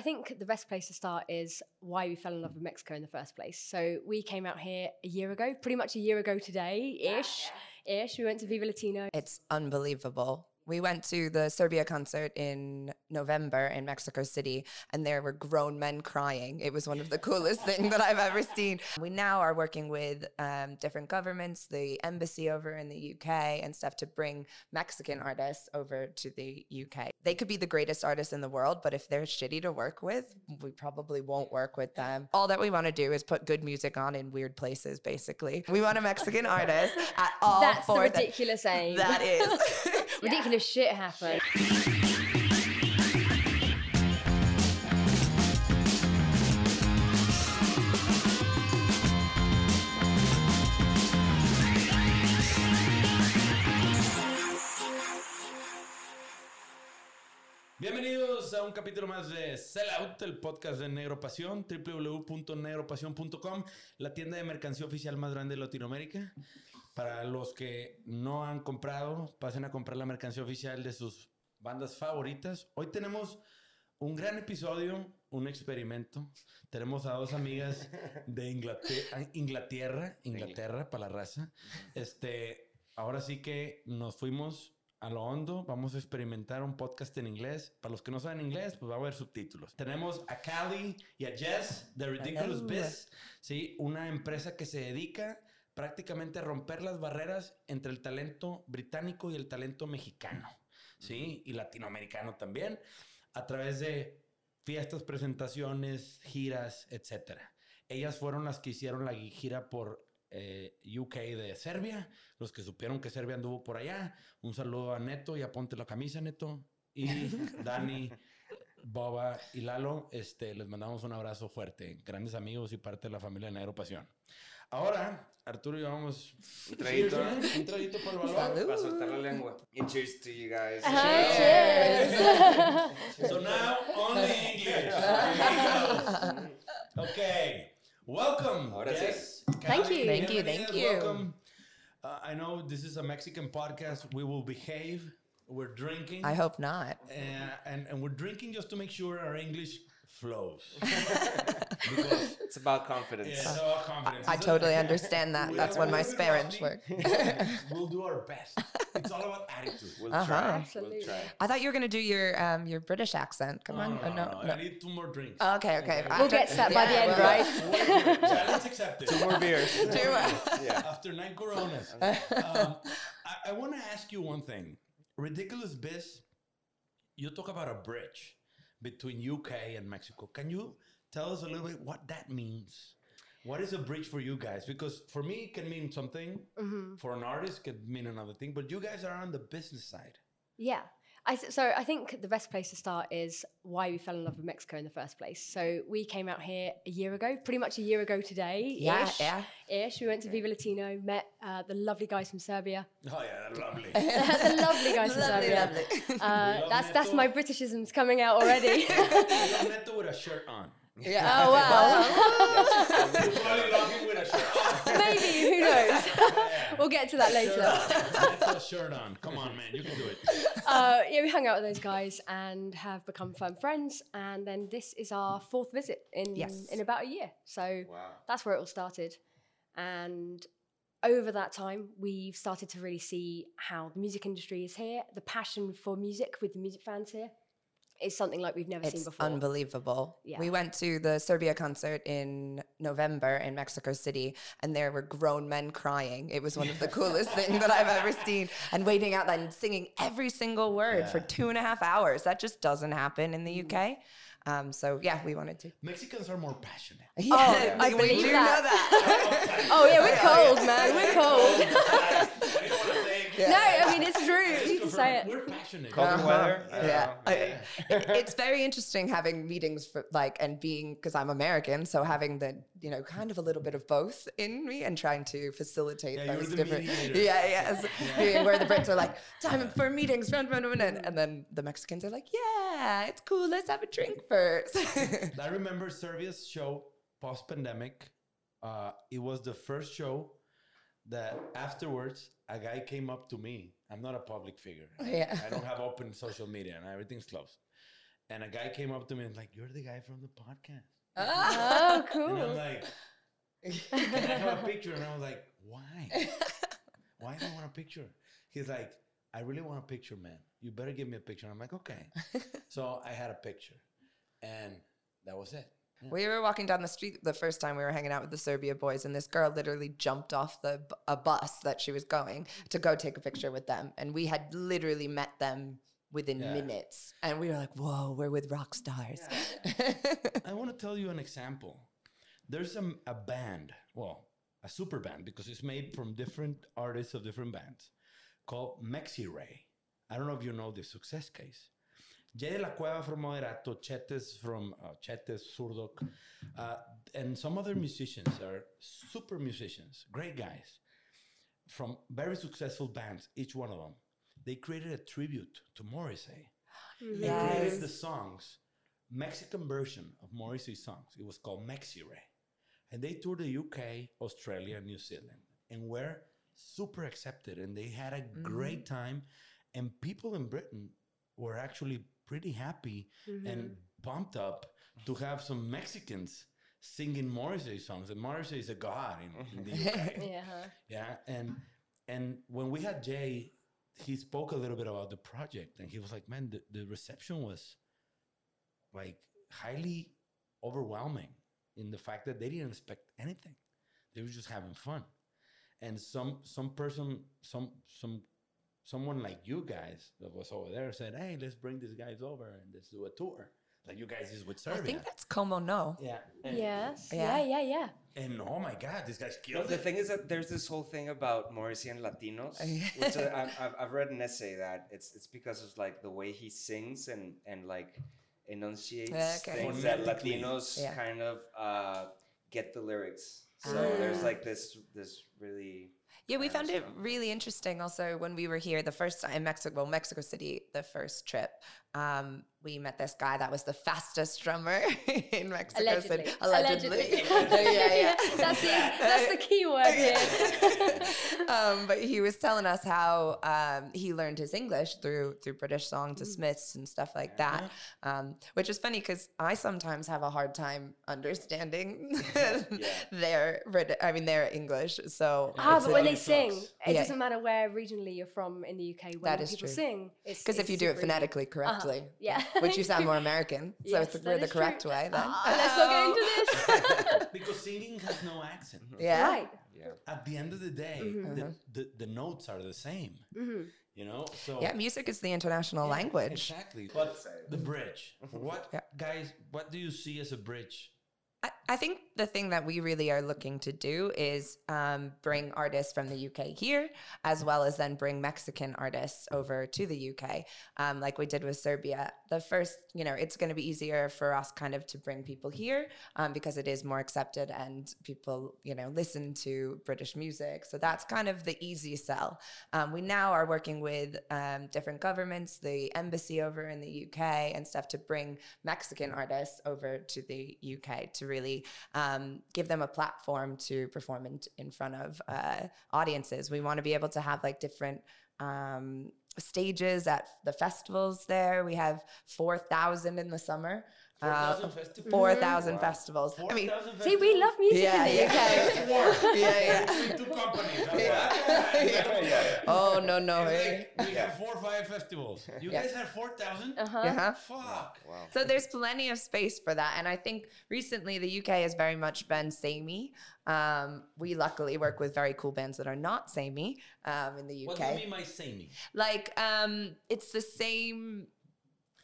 I think the best place to start is why we fell in love with Mexico in the first place. So we came out here a year ago, pretty much a year ago today ish. Ish. We went to Viva Latino. It's unbelievable. We went to the Serbia concert in November in Mexico City, and there were grown men crying. It was one of the coolest things that I've ever seen. We now are working with um, different governments, the embassy over in the UK and stuff, to bring Mexican artists over to the UK. They could be the greatest artists in the world, but if they're shitty to work with, we probably won't work with them. All that we want to do is put good music on in weird places, basically. We want a Mexican artist at all That's the ridiculous aim. That is. ridiculous shit happened. Bienvenidos a un capítulo más de Sell Out, el podcast de Negro Pasión, www.negropasión.com, la tienda de mercancía oficial más grande de Latinoamérica. Para los que no han comprado, pasen a comprar la mercancía oficial de sus bandas favoritas. Hoy tenemos un gran episodio, un experimento. Tenemos a dos amigas de Inglaterra, Inglaterra, Inglaterra para la raza. Este, ahora sí que nos fuimos a lo hondo. Vamos a experimentar un podcast en inglés. Para los que no saben inglés, pues va a haber subtítulos. Tenemos a Callie y a Jess de Ridiculous. Biz, ¿sí? una empresa que se dedica prácticamente a romper las barreras entre el talento británico y el talento mexicano, ¿sí? Y latinoamericano también, a través de fiestas, presentaciones, giras, etcétera. Ellas fueron las que hicieron la gira por eh, UK de Serbia, los que supieron que Serbia anduvo por allá. Un saludo a Neto, ya ponte la camisa, Neto. Y Dani, Boba y Lalo, este, les mandamos un abrazo fuerte, grandes amigos y parte de la familia de Negro Pasión. Ahora, Arturo y yo vamos Un traguito. un traguito por el valor. Para soltar la lengua. And cheers to you guys. Hi, cheers. So now only English. okay. Welcome. Ahora sí. Thank you. Thank you, thank you. Welcome. Uh, I know this is a Mexican podcast. We will behave. We're drinking. I hope not. Uh, and, and we're drinking just to make sure our English flows. because It's about confidence. yeah, it's about confidence. I It's totally a- understand that. That's when my little bit Spanish rusty, work. we'll do our best. It's all about attitude. We'll Uh-huh. try. Absolutely. We'll try. I thought you were gonna do your um your British accent. Come on. No, Oh, no, no, no, no. I need two more drinks. Oh, okay, okay. We'll get to that by the end, well, right? Challenge accepted. Two more beers. Two more. yeah. After nine coronas. um, I, I want to ask you one thing. Ridiculous Biz, you talk about a bridge between UK and Mexico. Can you tell us a little bit what that means? What is a bridge for you guys? Because for me, it can mean something. Mm-hmm. For an artist, it can mean another thing. But you guys are on the business side. Yeah. I th- so I think the best place to start is why we fell in love with Mexico in the first place. So we came out here a year ago, pretty much a year ago today. Yeah, ish, yeah. Ish. We went to Viva Latino, met uh, the lovely guys from Serbia. Oh, yeah, lovely. the lovely guys from Lovely, Serbia. lovely. Uh, love that's that's my Britishisms coming out already. You Neto with a shirt on. Yeah. oh wow. You probably love him with a shirt on. Maybe who knows? we'll get to that Shirt later. on. Neto shirt on. Come on, man. You can do it. Uh, yeah, we hung out with those guys and have become firm friends. And then this is our fourth visit in Yes. in about a year. So Wow. that's where it all started. And over that time, we've started to really see how the music industry is here. The passion for music with the music fans here is something like we've never seen It's before. unbelievable. Yeah. We went to the Serbia concert in November in Mexico City, and there were grown men crying. It was one of the coolest things that I've ever seen. And waiting out there and singing every single word for two and a half hours. That just doesn't happen in the Mm. UK. Um, so yeah, we wanted to. Mexicans are more passionate. Yeah, I we believe do that. know that. Oh yeah, we're cold, man. We're cold. I didn't want to say it. No, I mean it's true. You say it. We're passionate. Colder Uh-huh. weather. I Yeah. I- it- it's very interesting having meetings for like and being because I'm American, so having the you know kind of a little bit of both in me and trying to facilitate Yeah, those different mediator. yeah yes being where the Brits are like time for meetings run run run and, and then the Mexicans are like yeah it's cool let's have a drink first I remember Servius show post pandemic. Uh, it was the first show that afterwards a guy came up to me. I'm not a public figure. Yeah. I don't have open social media and everything's closed. and a guy came up to me and like, "You're the guy from the podcast." Oh, oh cool. And I'm like, "Can I have a picture?" And I was like, "Why? Why do I want a picture?" He's like, "I really want a picture, man. You better give me a picture." I'm like, "Okay." so I had a picture, and that was it. Mm. We were walking down the street the first time we were hanging out with the Serbia boys, and this girl literally jumped off the a bus that she was going to go take a picture with them, and we had literally met them within Yeah. minutes, and we were like, "Whoa, we're with rock stars." I want to tell you an example. There's a, a band, well, a super band, because it's made from different artists of different bands, called Mexrrissey. I don't know if you know the success case. Jay de la Cueva from Moderatto, Chetes from uh, Chetes, Zurdok, uh, and some other musicians are super musicians, great guys from very successful bands, each one of them. They created a tribute to Morrissey. They created the songs, Mexican version of Morrissey's songs. It was called Mexrrissey. And they toured the UK, Australia, and New Zealand and were super accepted. And they had a great time. And people in Britain were actually pretty happy and mm-hmm. pumped up to have some Mexicans singing Morrissey songs. And Morrissey is a god in, in the UK. Mm-hmm. Yeah. Yeah, and and when we had Jay, he spoke a little bit about the project, and he was like, "Man, the, the reception was like highly overwhelming in the fact that they didn't expect anything; they were just having fun." And some some person, some some someone like you guys that was over there said, "Hey, let's bring these guys over and let's do a tour." Like you guys is with I think that's Como No. yeah. And, Yes. Yeah. Yeah. Yeah. Yeah. And oh my God, these guys No, killed the it. thing is that there's this whole thing about Morrissey and Latinos, which uh, I've, I've, I've read an essay that it's it's because of like the way he sings and and like enunciates Okay. things that Latinos Yeah. kind of uh, get the lyrics. So Ah. there's like this this really Yeah, we found it really interesting. Also, when we were here the first time in Mexico, well, Mexico City, the first trip, um, we met this guy that was the fastest drummer in Mexico Allegedly. City. Allegedly. Allegedly. yeah, yeah. That's the that's the key word here. um, but he was telling us how um, he learned his English through through British songs to Smiths and stuff like that, um, which is funny because I sometimes have a hard time understanding their I mean their English. So Ah, but when they it sing, it Yeah. doesn't matter where regionally you're from in the UK. When That is people true. sing, because if you do it super easy. phonetically correctly, um, Yeah. which you sound more American, so Yes, it's that we're the is true. correct way then. Ah, let's not get into this. because singing has no accent. Yeah. Right. yeah. At the end of the day, mm-hmm. the, mm-hmm. the, the notes are the same. Mm-hmm. You know, so Yeah, music is the international Yeah, language. Exactly. But the bridge. What Yeah. guys? What do you see as a bridge? I, I think the thing that we really are looking to do is um, bring artists from the UK here, as well as then bring Mexican artists over to the UK, um, like we did with Serbia. The first, you know, it's going to be easier for us kind of to bring people here um, because it is more accepted and people, you know, listen to British music. So that's kind of the easy sell. Um, we now are working with um, different governments, the embassy over in the UK and stuff to bring Mexican artists over to the UK to really um, give them a platform to perform in, in front of uh, audiences. We want to be able to have like different um, stages at the festivals there. We have 4,000 in the summer. Uh, 4,000 festivals? 4,000 festivals. I mean, 4,000 See, we love music yeah, in the yeah. UK. yeah, yeah. Two companies. Yeah. yeah. Oh, no, no. It's eh? like we have four or five festivals. You Yeah. guys have 4,000? Uh-huh. Yeah. Fuck. Wow. So there's plenty of space for that. And I think recently the UK has very much been samey. Um, we luckily work with very cool bands that are not samey um, in the UK. What do you mean by samey? Like um, it's the same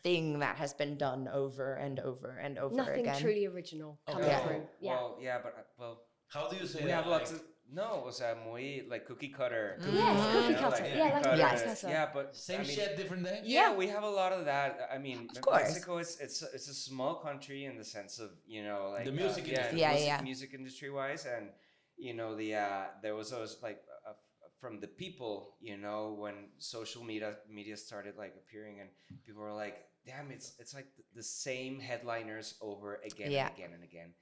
thing that has been done over and over and over Nothing again. truly original Okay. coming Yeah. through. Yeah. Well, yeah, but uh, well, How do you say we that? have lots Like, of no, o sea, muy like cookie cutter. Yes, cookie know, cutter. like Yeah, like cookie Yes. cutter. Yeah, but Same I mean, shit, different day? Yeah, Yeah. we have a lot of that. I mean, Of course. Mexico is it's a- it's a small country in the sense of you know like The music uh, industry. Yeah, music, yeah. music industry wise, and you know the uh, there was always like uh, from the people, you know, when social media media started like appearing, and people were like, "Damn, it's it's like the, the same headliners over again Yeah. and again and again."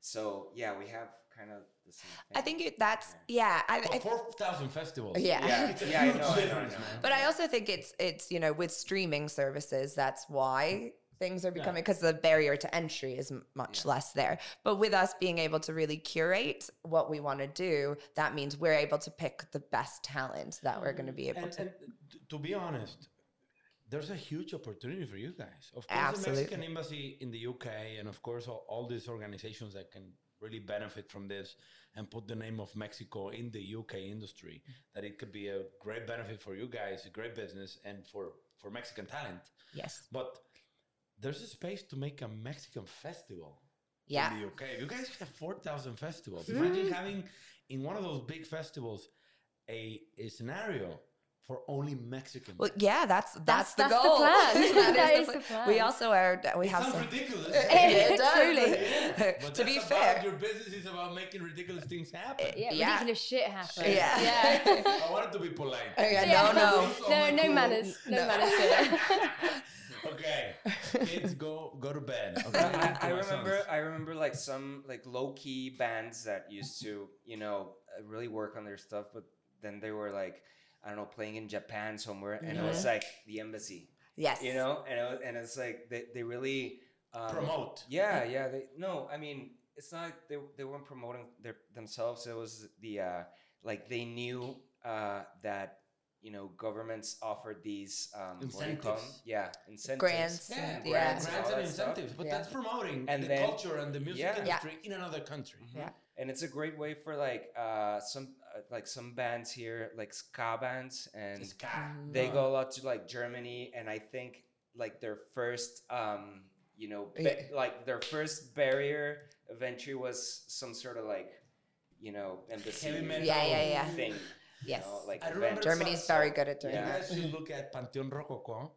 So yeah, we have kind of the same. Thing. I think it, that's yeah. I, oh, I, Well, 4,000 festivals. Yeah. Yeah, It's a yeah, I huge know, I know, I know. But I also think it's it's you know with streaming services that's why things are becoming because the barrier to entry is m- much less there. But with us being able to really curate what we want to do, that means we're able to pick the best talent that we're going to mm. be able And, to. and to be honest, there's a huge opportunity for you guys. Of course, Absolutely. the Mexican embassy in the UK, and of course, all, all these organizations that can really benefit from this and put the name of Mexico in the UK industry, that it could be a great benefit for you guys, a great business, and for, for Mexican talent. yes. But there's a space to make a Mexican festival Yeah. in the UK. You guys have 4,000 festivals. Mm-hmm. Imagine having in one of those big festivals a, a scenario for only Mexican. Well, yeah, that's that's, That's- the that's the goal. plan. That is pla- the plan. We also are. We it have sounds some. ridiculous. It does. Truly. Yeah, but to be that's fair, your business is about making ridiculous things happen. Yeah, Yeah. ridiculous shit happens. Yeah. yeah. I wanted to be polite. Oh, yeah, Yeah. no, no. Oh no, no God. manners. No, No. manners here. okay, kids, go go to bed. Okay, I, I remember sons. I remember like some like low key bands that used to you know really work on their stuff, but then they were like I don't know playing in Japan somewhere, and it was like the embassy, Yes. you know, and it was, and it's like they, they really um, promote. Yeah, yeah. They no, I mean it's not like they they weren't promoting their themselves. It was the uh, like they knew uh, that you know governments offered these um, what do you call 'em? Incentives. yeah incentives Grants Yeah, and- grants, yeah. grants all and that stuff. incentives, but Yeah. that's promoting And the then- culture and the music Yeah. Yeah. industry in another country. Yeah. and it's a great way for like uh, some like some bands here like ska bands and Ska. They go a lot to like Germany and I think like their first um you know ba- Yeah. like their first barrier of entry was some sort of like you know embassy Heavy metal. Yeah, yeah, yeah. thing you Yes. know, like I remember. Germany's So- very good at doing You Yeah. guys should look at Panteon Rococo.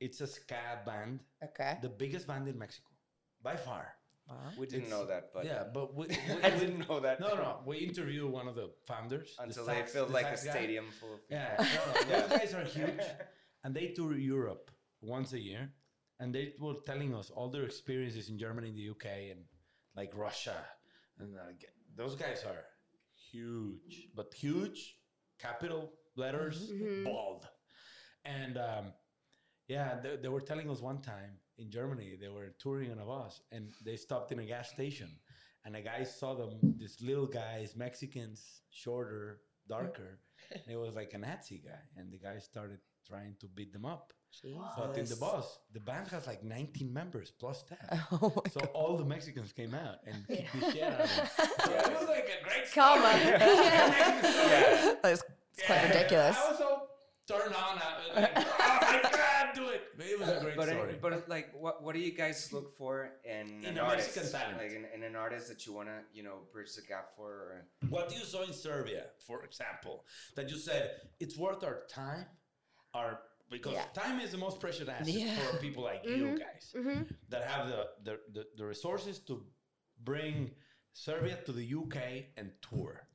It's a ska band. Okay. the biggest band in Mexico, by far. Wow. we didn't It's- know that but yeah, but we, we, I we- didn't know that No, no, we interviewed one of the founders the until they sax- filled the like a sax guy. stadium full of people. Yeah, no, no, Yeah. those guys are huge, and they tour Europe once a year, and they were telling us all their experiences in Germany, and the UK, and like Russia, and like, those guys are huge, but huge, capital letters, bold, and um, yeah, they, they were telling us one time in Germany they were touring on a bus, and they stopped in a gas station, and a guy saw them, these little guys, Mexicans, shorter, darker. And it was like a Nazi guy, and the guy started trying to beat them up. But in the bus, the band has like 19 members plus staff. Oh my So all the Mexicans came out and kicked the shit out of them. So Yeah. it was like a great Karma. Yeah. It's, it's quite Yeah, ridiculous. I was so turned on. I, was like, oh, I can't do it. It was a great but, story. it- but like, what what do you guys look for in, In an a artist? Mexican talent. Like in, in an artist that you wanna, you know, bridge the gap for. Or, what do you saw in Serbia, for example, that you said it's worth our time, our because Yeah. time is the most precious asset Yeah. for people like you mm-hmm. guys mm-hmm. that have the, the, the, the resources to bring Serbia to the UK and tour.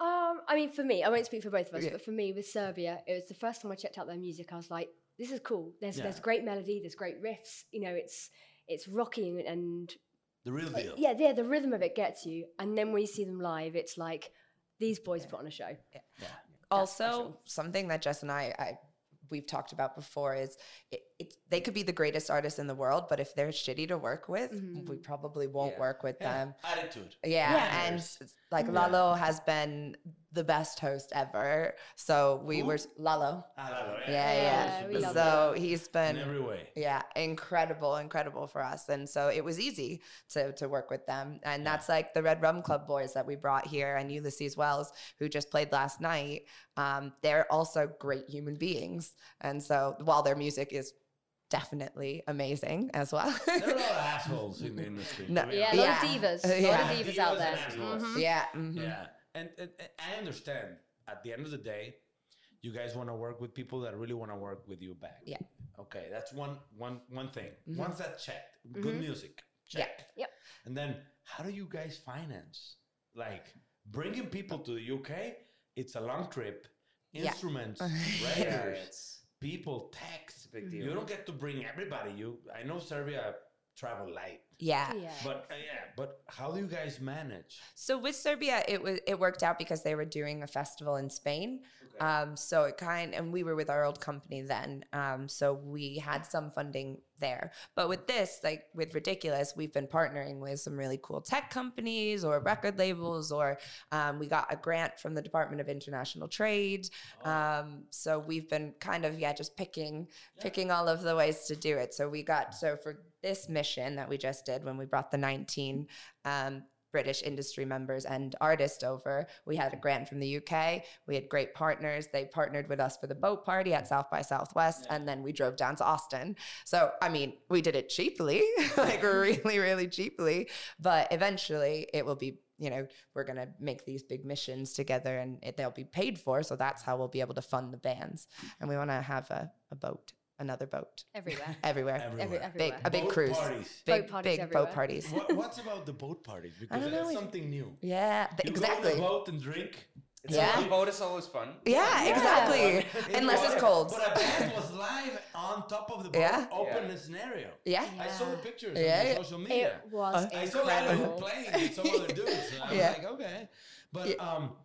Um, I mean, for me, I won't speak for both of us, Yeah. but for me, with Serbia, it was the first time I checked out their music. I was like, "This is cool. There's Yeah. there's great melody. There's great riffs. You know, it's it's rocky and The real deal. yeah, yeah. The rhythm of it gets you. And then when you see them live, it's like these boys put on a show. also something that Jess and I, I we've talked about before is it, it's they could be the greatest artists in the world, but if they're shitty to work with, we probably won't Yeah. work with Yeah. them. Attitude. Yeah, Yeah. and s- like Lalo has been the best host ever. So we Who? were Lalo. Ah, Lalo, Yeah, yeah. Yeah, we love so he's In been every way. yeah incredible incredible for us and so it was easy to to work with them and that's like the red rum club boys that we brought here and ulysses wells who just played last night um, they're also great human beings and so while their music is definitely amazing as well There are a lot of assholes in the industry. No. to Yeah, a lot Yeah. of divas. A Uh, lot of divas Divas out there. assholes. Mhm. yeah mhm. Yeah, and, and, and I understand. At the end of the day, you guys want to work with people that really want to work with you back. Yeah. Okay, that's one one one thing. Mhm. Once that's checked, good music, Yeah. check. Yep. And then, how do you guys finance? Like bringing people to the UK, it's a long trip. Instruments, yeah, writers, it's, people, tax. big deal. You don't get to bring everybody. You, I know Serbia travel light, yeah Yeah. but uh, yeah. But how do you guys manage? So with Serbia, it was it worked out because they were doing a festival in Spain, Um, so it kind and we were with our old company then. Um, so we had some funding there. But with this, like with Ridiculous, we've been partnering with some really cool tech companies or record labels, or um, we got a grant from the Department of International Trade. Um, so we've been kind of yeah, just picking picking all of the ways to do it. So we got so for this mission that we just did when we brought the 19 um, British industry members and artists over. We had a grant from the UK. We had great partners. They partnered with us for the boat party at South by Southwest, and then we drove down to Austin. So, I mean, we did it cheaply, like really, really cheaply. But eventually, it will be. You know, we're gonna make these big missions together, and it, they'll be paid for. So that's how we'll be able to fund the bands. And we want to have a, a boat, another boat, Everywhere. everywhere. Every, Everywhere. Big, a big Boat cruise. parties. Big, Boat parties big everywhere. boat parties. What, what's about the boat parties? Because don't know. that's something new. Yeah, th- You exactly. go on the boat and drink. It's Yeah. on boat is always fun. Yeah, Yeah. exactly. Unless it's cold. But a band was live on top of the boat, Yeah. open Yeah. a scenario. Yeah. I saw the pictures Yeah, on yeah. the social media. It was I saw that you incredible. playing with some other dudes. And I was Yeah. like, okay. But Yeah. um,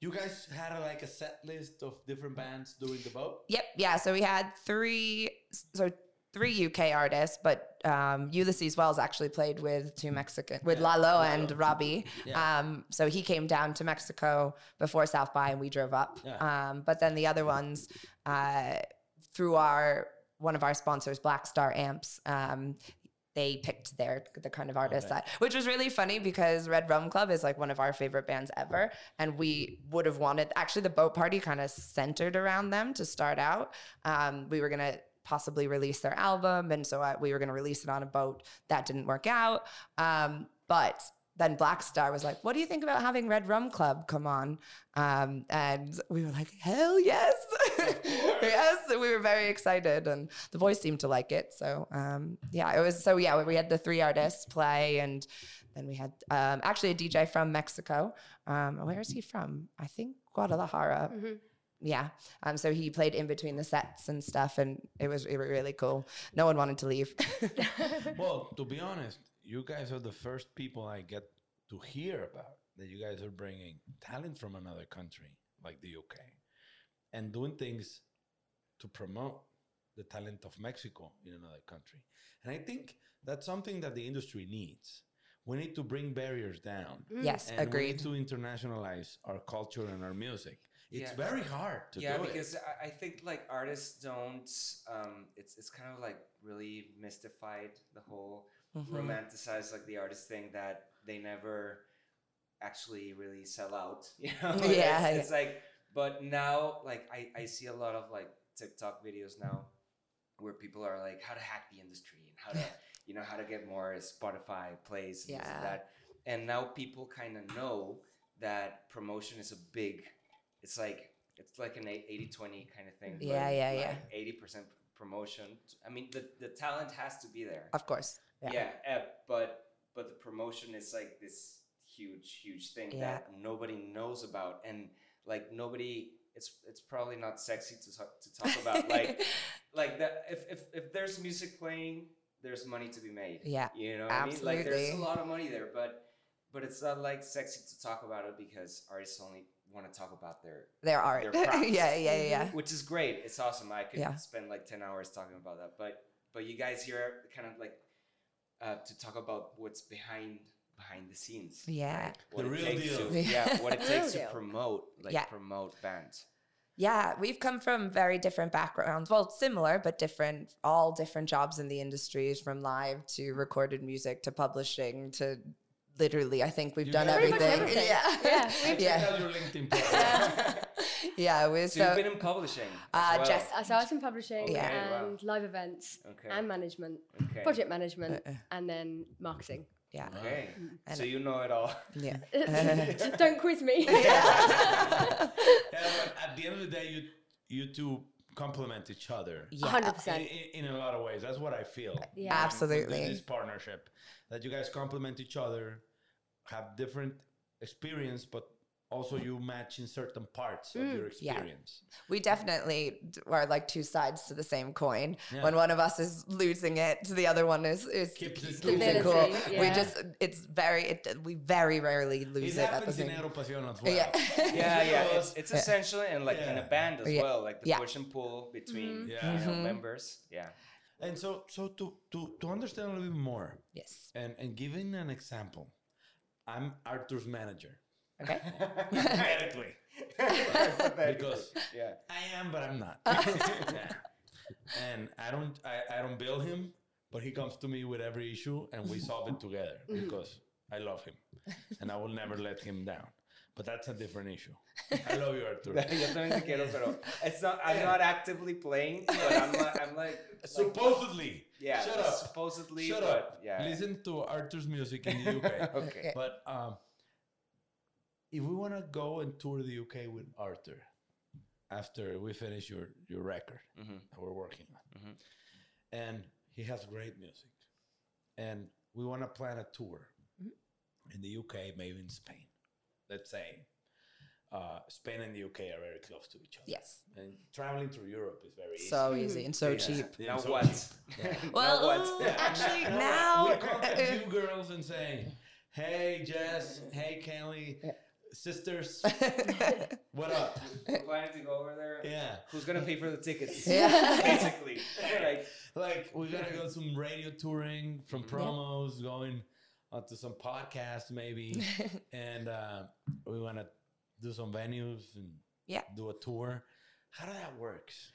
you guys had a, like a set list of different bands doing the boat. Yep. Yeah. So we had three, so three UK artists, but um, Ulysses Wells actually played with two Mexican, with Yeah, Lalo Lalo. and Robbie. Yeah. Um, so he came down to Mexico before South by, and we drove up. Yeah. Um, but then the other ones, uh, through our one of our sponsors, Black Star Amps. They picked their the kind of artists Okay. that which was really funny because Red Rum Club is like one of our favorite bands ever. And we would have wanted actually the boat party kind of centered around them to start out. Um, we were gonna possibly release their album. And so uh, we were gonna release it on a boat that didn't work out. Um, but then Black Star was like, "What do you think about having Red Rum Club come on?" Um, and we were like, "Hell yes, yes!" We were very excited, and the boys seemed to like it. So um, yeah, it was so yeah. We had the three artists play, and then we had um, actually a DJ from Mexico. Um, where is he from? I think Guadalajara. Mhm. Yeah. Um, so he played in between the sets and stuff, and it was, it was really cool. No one wanted to leave. Well, to be honest, you guys are the first people I get to hear about that you guys are bringing talent from another country like the UK and doing things to promote the talent of Mexico in another country. And I think that's something that the industry needs. We need to bring barriers down. yes, And we need to internationalize our culture and our music. It's Yeah. very hard to yeah, do because it. I, I think like artists don't. Um, it's it's kind of like really mystified the whole Mhm. romanticize like the artist thing that they never actually really sell out. You know? Yeah, it's, it's like, but now like I I see a lot of like TikTok videos now where people are like how to hack the industry and how to you know how to get more Spotify plays and this and Yeah. that. And now people kind of know that promotion is a big. It's like it's like an 80-20 kind of thing. Yeah, yeah, yeah. Eighty percent promotion. I mean, the the talent has to be there. Of course. Yeah, eh, but but the promotion is like this huge, huge thing Yeah. that nobody knows about, and like nobody. It's it's probably not sexy to talk, to talk about. like like that. If, if if there's music playing, there's money to be made. Yeah, you know what I mean. Like there's a lot of money there, but but it's not like sexy to talk about it because artists only want to talk about their Their art. Their yeah, yeah, yeah, yeah. which is great. It's awesome. I could Yeah. spend like ten hours talking about that. But but you guys here kind of like uh, to talk about what's behind behind the scenes. Yeah. right? What The it real takes deal. To, yeah, what it takes to promote like Yeah. promote bands. Yeah, we've come from very different backgrounds. Well, similar, but different, all different jobs in the industries from live to recorded music to publishing to literally, I think we've You done guys- everything. much everything. Yeah. Yeah, I checked yeah. Out your LinkedIn profile. yeah, we So, you've so been in publishing. Uh, as well. just- Uh, So I was in publishing Yeah. wow. and live events Okay. and management, okay. project management, Uh-uh. and then marketing. yeah. Okay. And- So you know it all. Yeah. Don't quiz me. Yeah, at the end of the day, you you two complement each other. Yeah. hundred In, percent. in, in a lot of ways, that's what I feel. Yeah. With Absolutely. This partnership that you guys complement each other, have different experience, but also you match in certain parts of Mm. your Yeah. experience. We definitely are like two sides to the same coin. Yeah. When one of us is losing it, to the other one is is Keeps it keeps it cool. Stability, We just it's very it, we very rarely It lose it, at the happens in same. Negro Pasión as well. Yeah. yeah, yeah. It's, it's essentially and like in a band as Yeah. well, like the Yeah. push and pull between Yeah. you know, Mhm. members. Yeah. And so, so to, to, to understand a little bit more yes. and, and giving an example, I'm Arthur's manager. Okay. Hypothetically. because yeah. I am, but I'm not. Yeah. And I don't I, I don't bill him, but he comes to me with every issue and we solve it together because I love him. And I will never let him down. But that's a different issue. I love you, Arthur. Yo también te quiero, pero it's not. I'm not actively playing, but I'm like, I'm like, like Supposedly. yeah, Shut up. supposedly, Shut but up. yeah. Listen to Arthur's music in the UK. okay. But um, if we want to go and tour the UK with Arthur after we finish your, your record Mhm. that we're working on, Mhm. and he has great music, and we want to plan a tour in the UK, maybe in Spain. Let's say uh, Spain and the UK are very close to each other. Yes. And traveling through Europe is very easy. So easy and so Yeah. cheap. Yeah, Now so what? cheap. Now Well, what? Yeah. actually No, now we contact you girls and say, "Hey Jess, hey Kelly, sisters, what up?" We're planning to go over there. Yeah, Who's gonna pay for the tickets? Yeah. Basically, like like we gotta go some radio touring, from promos, going onto some podcasts maybe, and uh, we want to do some venues and Yeah. do a tour. How does that works?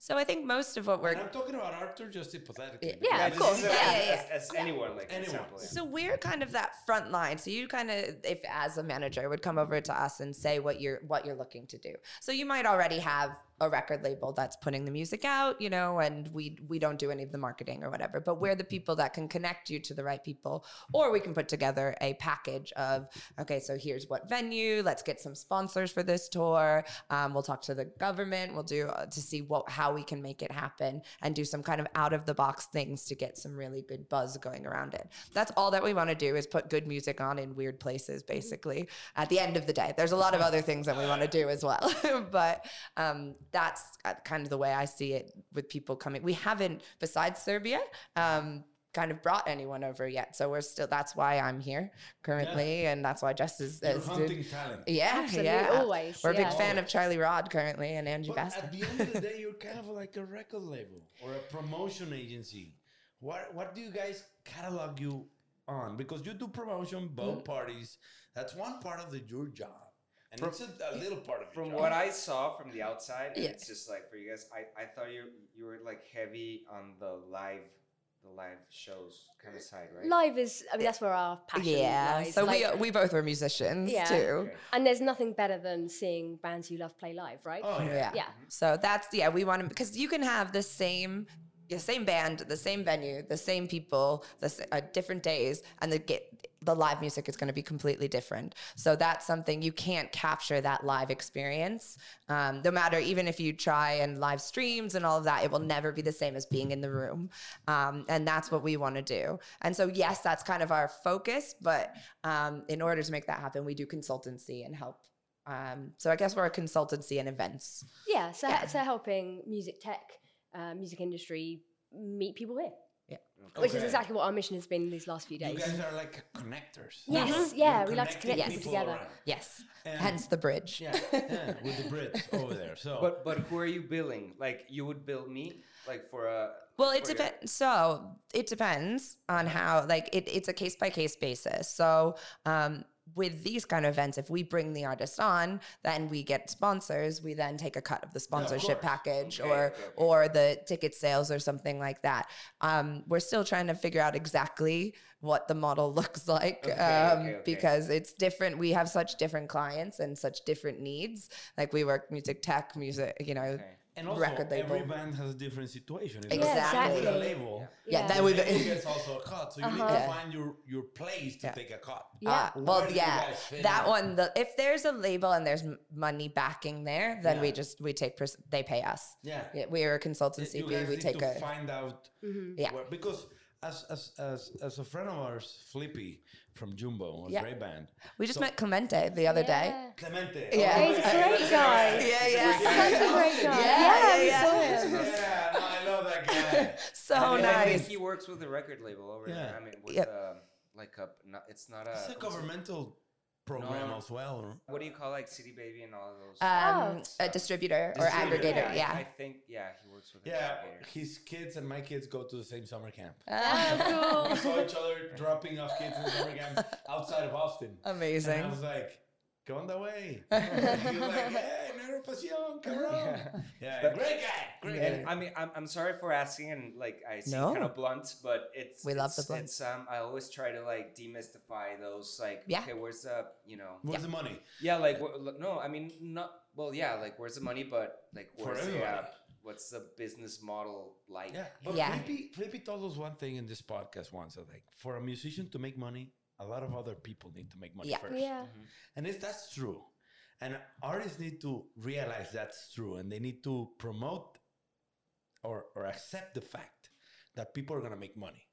So I think most of what we're And I'm talking about Arthur just hypothetically. Yeah, because of course. is as, Yeah, yeah, as, as anyone, like Anyone. example. yeah. So we're kind of that front line. So you kind of, if as a manager, would come over to us and say what you're what you're looking to do. So you might already have a record label that's putting the music out, you know, and we we don't do any of the marketing or whatever. But we're the people that can connect you to the right people, or we can put together a package of okay, so here's what venue. Let's get some sponsors for this tour. Um, we'll talk to the government. We'll do uh, to see what how we can make it happen and do some kind of out of the box things to get some really good buzz going around it. That's all that we want to do is put good music on in weird places. Basically, at the end of the day, there's a lot of other things that we want to do as well, but um, that's uh, kind of the way I see it with people coming. We haven't, besides Serbia. Um, kind of brought anyone over yet so we're still that's why i'm here currently and that's why jess is, You're is doing- hunting talent. yeah Absolutely, yeah always, we're a big yeah. fan of charlie rod currently and angie But Basta. at the end of the day, you're kind of like a record label or a promotion agency. What what do you guys catalog you on? Because you do promotion both parties. That's one part of the your job, and From- it's a, a little part of From job. what I saw from the outside, Yeah. it's just like for you guys, I, I thought you you were like heavy on the live the live shows kind of side, right? Live is, I mean, that's where our passion yeah lies. so like- we we both were musicians Yeah. too Okay. and there's nothing better than seeing bands you love play live, right? oh yeah. yeah. Yeah. So that's yeah, we want to because you can have the same the same band, the same venue, the same people, the uh, different days, and the get the live music is going to be completely different. So that's something you can't capture that live experience. Um, no matter even if you try and live streams and all of that, it will never be the same as being in the room. Um, and that's what we want to do. And so yes, that's kind of our focus. But um, in order to make that happen, we do consultancy and help. Um, so I guess we're a consultancy and events. Yeah, so, Yeah. so helping music tech, uh, music industry meet people here, Okay. which is exactly what our mission has been these last few days. You guys are like connectors. Yes, You're- yeah, you're we like to connecting connect people together. around. Yes. And- Hence the bridge. Yeah, yeah, with the bridge over there. So, But but who are you billing? Like you would bill me like for a Well, it depends. So it depends on how, like, it, it's a case by case basis. So, um, with these kind of events, if we bring the artist on, then we get sponsors. We then take a cut of the sponsorship course. package, Okay, or okay, or the ticket sales, or something like that. Um, we're still trying to figure out exactly what the model looks like Okay, um, because it's different. We have such different clients and such different needs. Like we work music tech, music, you know. Okay. and also record label. every band has a different situation. If Yeah, you're with a label. Yeah, Yeah. that the would. label gets also a cut, so you need Uh-huh. to find your your place to Yeah. take a cut. Yeah. Ah, Where well, yeah, that in? one. The if there's a label and there's money backing there, then we just we take pers- they pay us. Yeah. Yeah, we are a consultancy you guys We need take to a find out Mhm. Yeah. where- because As, as, as, as a friend of ours, Flippy from Jumbo, a Yeah. great band. We just So- met Clemente the other day. Yeah. Clemente. Yeah. Oh, He's a great guy. Yeah, yeah. Such a great guy. Yeah, Yeah, yeah, we yeah. saw. Yeah, no, I love that guy. So I mean, I think nice. he works with the record label over Yeah. there. I mean, with Yep. uh, like a, not, it's not a. It's a what's it- governmental program No. as well. What do you call like CD Baby and all of those? Um, Oh. a distributor or aggregator. I- Yeah. I, think yeah, he works with. Yeah, aggregator. his kids and my kids go to the same summer camp. Ah, we saw each other dropping off kids in summer camp outside of Austin. And Amazing. I was like, go on the way. like, hey, Negro Pasión, cabrón. Yeah, But- great guy. Great And guy. I mean, I'm, I'm sorry for asking, and like I seem No. kind of blunt, but it's We love the blunt. It's um, I always try to like demystify those like Yeah. okay, where's the you know Where's the money? yeah like wh- no, I mean not well yeah like where's the money, but like For where's the uh, what's the business model like? Yeah. But Yeah. Flippy, Flippy told us one thing in this podcast once. that, Like, for a musician to make money, a lot of other people need to make money Yeah. first. Yeah. Mm-hmm. And it's, that's true. And artists need to realize that's true and they need to promote or, or accept the fact that people are going to make money.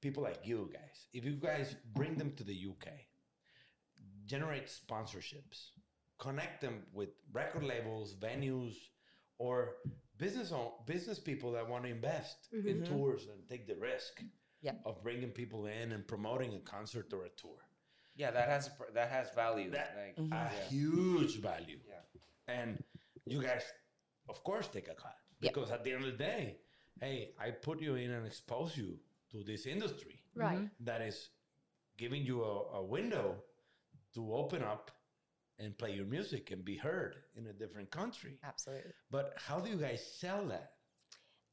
People like you guys. If you guys bring them to the UK, generate sponsorships, connect them with record labels, venues, or business own, business people that want to invest mm-hmm. in tours and take the risk Yeah. of bringing people in and promoting a concert or a tour Yeah, that has pr- that has value. that like, a yeah. huge value. Yeah. And you guys, of course, take a cut Yep. because at the end of the day, hey, I put you in and expose you to this industry Right. Mm-hmm. that is giving you a, a window to open up and play your music and be heard in a different country. Absolutely. But how do you guys sell that?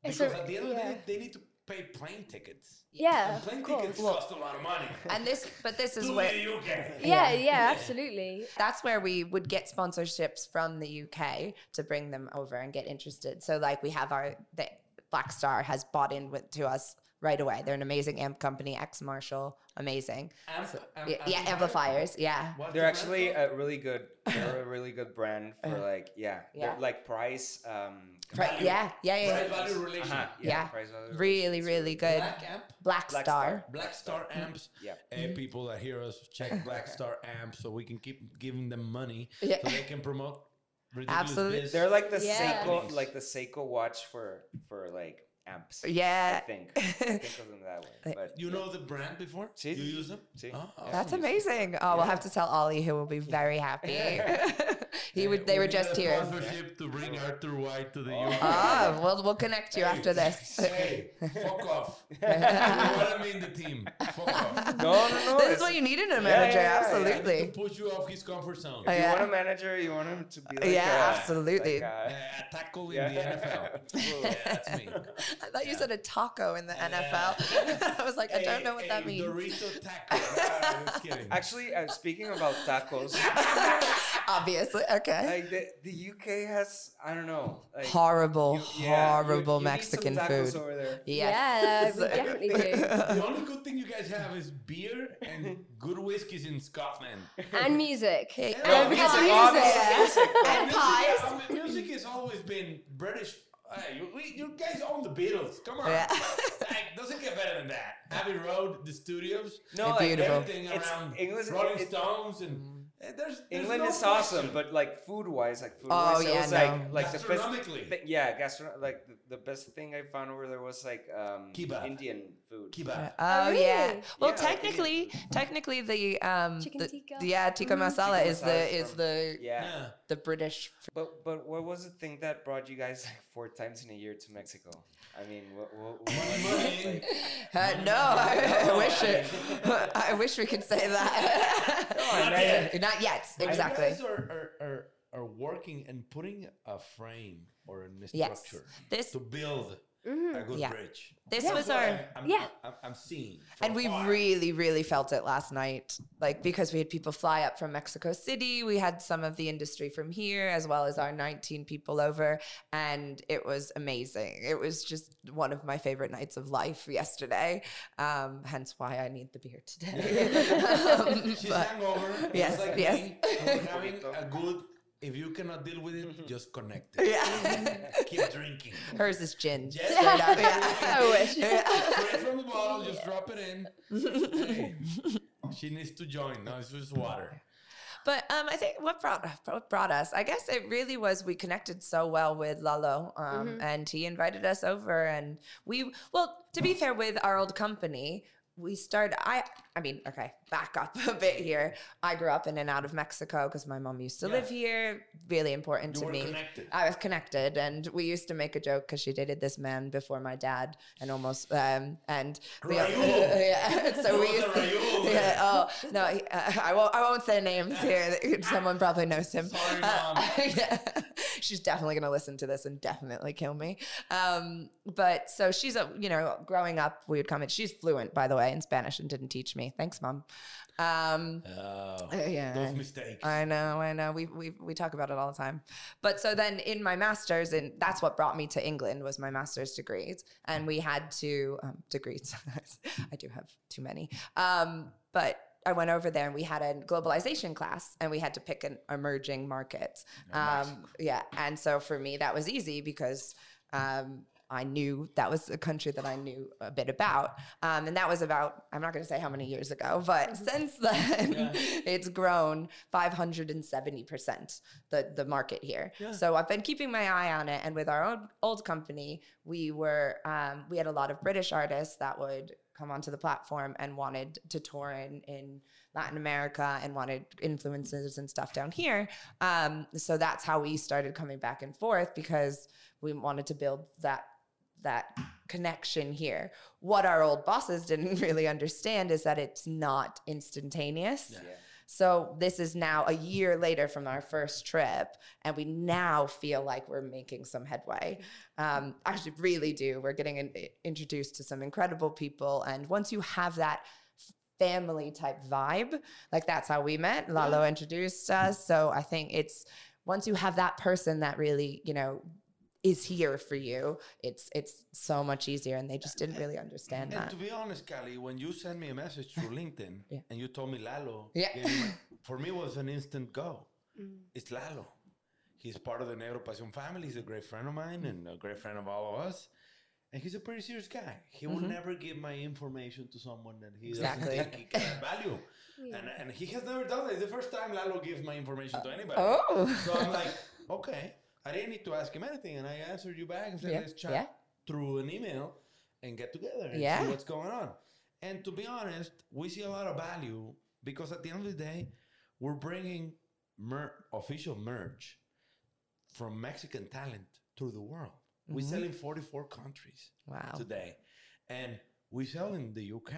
Because a- at the end of the day, they need to pay plane tickets. Yeah, And plane of course. tickets cost a lot of money. And this, but this is to where the UK. Yeah, yeah, absolutely. that's where we would get sponsorships from the UK to bring them over and get interested. So like we have our the Black Star has bought in with to us right away. They're an amazing amp company, X Marshall, amazing. Amp- amp- Yeah, yeah, amplifiers. Yeah. What's They're actually a really good. They're a really good brand for like yeah. Yeah. Like price. Um, Pri- yeah, yeah, yeah. Price value relation. uh-huh, Yeah. price value Really, really good. Black amp. Black, Black Star. Star. Black Star amps. Yeah. Hey, people that hear us, check Black Star amps so we can keep giving them money Yeah. so they can promote. Absolutely. biz. They're like the Yeah. Seiko, like the Seiko watch for for like amps. I Yeah. think. I think of them that way. But You know the brand before? See. You use them? See. Oh, That's amazing. Oh, we'll have to tell Ollie, who will be very happy. he would. They We were just a here. Sponsorship to bring Arthur White to the UK. Ah, we'll we'll connect you after this. Hey, fuck off. you know what I mean? The team. Fuck off. no, no, no. this is what you need in a manager. yeah, yeah. I need Absolutely. to push you off his comfort zone. Oh, You yeah. want a manager? You want him to be like Yeah, a- absolutely. like Uh, a- a tackle in Yeah. the NFL. yeah, that's me. I thought you said a taco in the Yeah. NFL. I was like, I don't know what that means. Dorito taco. Just kidding. Actually, uh, speaking about tacos, Obviously, okay. like the, the UK has, I don't know, like horrible, you- yeah, you- horrible you need some Mexican tacos food. over there. Yes. Yeah, we definitely do. the only good thing you guys have is beer and good whiskeys in Scotland. And music. Okay. Don't And forget pies. music. music. And music, pies. I mean, music has always been British. Hey, you, we, you guys own the Beatles. Come on. Yeah. Like, doesn't get better than that. Abbey Road, the studios, No, like, beautiful. everything It's- around English- Rolling it- Stones, and eh, there's, there's England no is awesome, but like food wise, like food Oh, wise, it yeah, no. like like the best. Gastronomically. Thing, yeah, gastro. Like the, the best thing I found over there was like um, Kebab. Indian food. Kiba. Oh Oh, yeah. Well, Yeah, like technically, technically the um Chicken the, tikka. yeah tikka Mhm. masala Tikka is the is is the Yeah. Yeah. the British. But but what was the thing that brought you guys like four times in a year to Mexico? I mean, what, what, what Money, was it, money. like- Uh, no, I, I wish it. I wish we could say that. no, Not yet. Not yet. Exactly. You are, are, are, are working and putting a frame or a Yes. structure This to build Mhm. a good Yeah. bridge. this Yeah. was what our. I'm, I'm, Yeah. I'm, I'm seeing. And we afar. really, really felt it last night. Like, because we had people fly up from Mexico City. We had some of the industry from here, as well as our 19 people over. And it was amazing. It was just one of my favorite nights of life yesterday. Um, hence why I need the beer today. Um, She's but- hangover. Yes, like yes. me. We're having a good if you cannot deal with it, just connect it. Yeah. Keep drinking. Hers is gin. Yes. straight up, yeah. I wish. Straight from the bottle, just drop it in. Hey, she needs to join. No, it's just water. But um, I think what brought what brought us, I guess it really was we connected so well with Lalo, um, and he invited us over, and we well, to be fair, with our old company, we started. I I mean, okay, back up a bit here. I grew up in and out of Mexico because my mom used to Yeah. live here. Really important You to me. connected. I was connected, and we used to make a joke because she dated this man before my dad, and almost um and we, Raul. yeah. So we used to, yeah. Oh no, he, uh, I won't. I won't say names here. Someone probably knows him. Sorry, Uh, yeah. She's definitely gonna listen to this and definitely kill me. Um, but so she's a you know growing up we would come in. She's fluent by the way in Spanish and didn't teach me. Thanks, mom. Um, Oh, uh, yeah. those mistakes. I know, I know. We we we talk about it all the time. But so then in my masters, and that's what brought me to England was my master's degrees, and we had to um, degrees. I do have too many. Um, but I went over there and we had a globalization class, and we had to pick an emerging market. Um, yeah, and so for me that was easy because. Um, I knew that was a country that I knew a bit about. Um, and that was about, I'm not going to say how many years ago, but since then, Yeah. it's grown 570% the, the market here. Yeah. So I've been keeping my eye on it. And with our old, old company, we were, um, we had a lot of British artists that would come onto the platform and wanted to tour in, in Latin America and wanted influences and stuff down here. Um, so that's how we started coming back and forth because we wanted to build that that connection here. What our old bosses didn't really understand is that it's not instantaneous. Yeah. So this is now a year later from our first trip, and we now feel like we're making some headway. Um, actually, really do. We're getting in, introduced to some incredible people, and once you have that family type vibe, like that's how we met. Lalo introduced us, so I think it's once you have that person that really, you know, is here for you, it's it's so much easier, and they just didn't really understand And that. to be honest, Kali, when you sent me a message through LinkedIn Yeah. and you told me Lalo, Yeah. gave for me it was an instant go. It's Lalo. He's part of the Negro Pasión family. He's a great friend of mine and a great friend of all of us. And he's a pretty serious guy. He will never give my information to someone that he Mm-hmm. Exactly. doesn't think he can add value. And, and he has never done it. It's the first time Lalo gives my information to anybody. Oh. So I'm like, okay. I didn't need to ask him anything. And I answered you back and said, Yeah, let's chat yeah. through an email and get together and Yeah. see what's going on. And to be honest, we see a lot of value because at the end of the day, we're bringing mer- official merch from Mexican talent to the world. We Mm-hmm. sell in 44 countries Wow. today. And we sell in the UK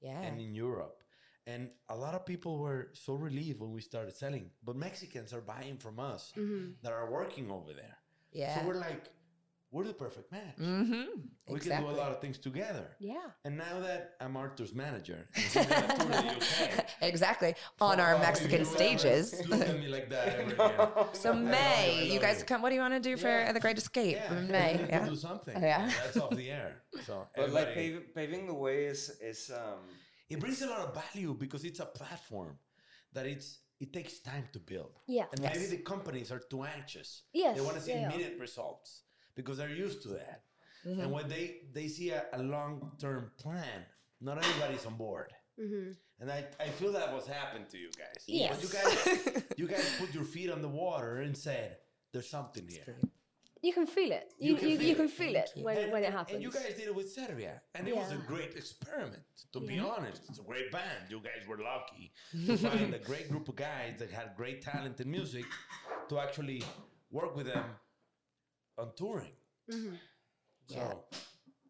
Yeah. and in Europe. And a lot of people were so relieved when we started selling. But Mexicans are buying from us that are working over there. Yeah. So we're like, we're the perfect match. mm-hmm. We can do a lot of things together. Yeah. And now that I'm Arthur's manager, and he's gonna tour the UK, exactly. On our fuck off if Mexican you stages. Look at me like that ever again. So I May, you love guys you. come. What do you want to do for Yeah. the Great Escape Yeah, in May? Yeah. do something. Yeah. That's off the air. So But like everybody- paving, paving the way is is um it brings a lot of value because it's a platform that it's it takes time to build. Yeah. And Yes. maybe the companies are too anxious. Yes, They want to see yeah, immediate results because they're used to that. Mm-hmm. And when they they see a, a long term plan, not everybody's on board. Mm-hmm. And I, I feel that was happened to you guys. Yes. But you guys you guys put your feet on the water and said, "There's something here." You can feel it. You You can you, feel you it. can feel it when, And- when it happens. And you guys did it with Serbia, and it was a great experiment. To be honest, it's a great band. You guys were lucky to find a great group of guys that had great talent in music to actually work with them on touring. Mm-hmm. So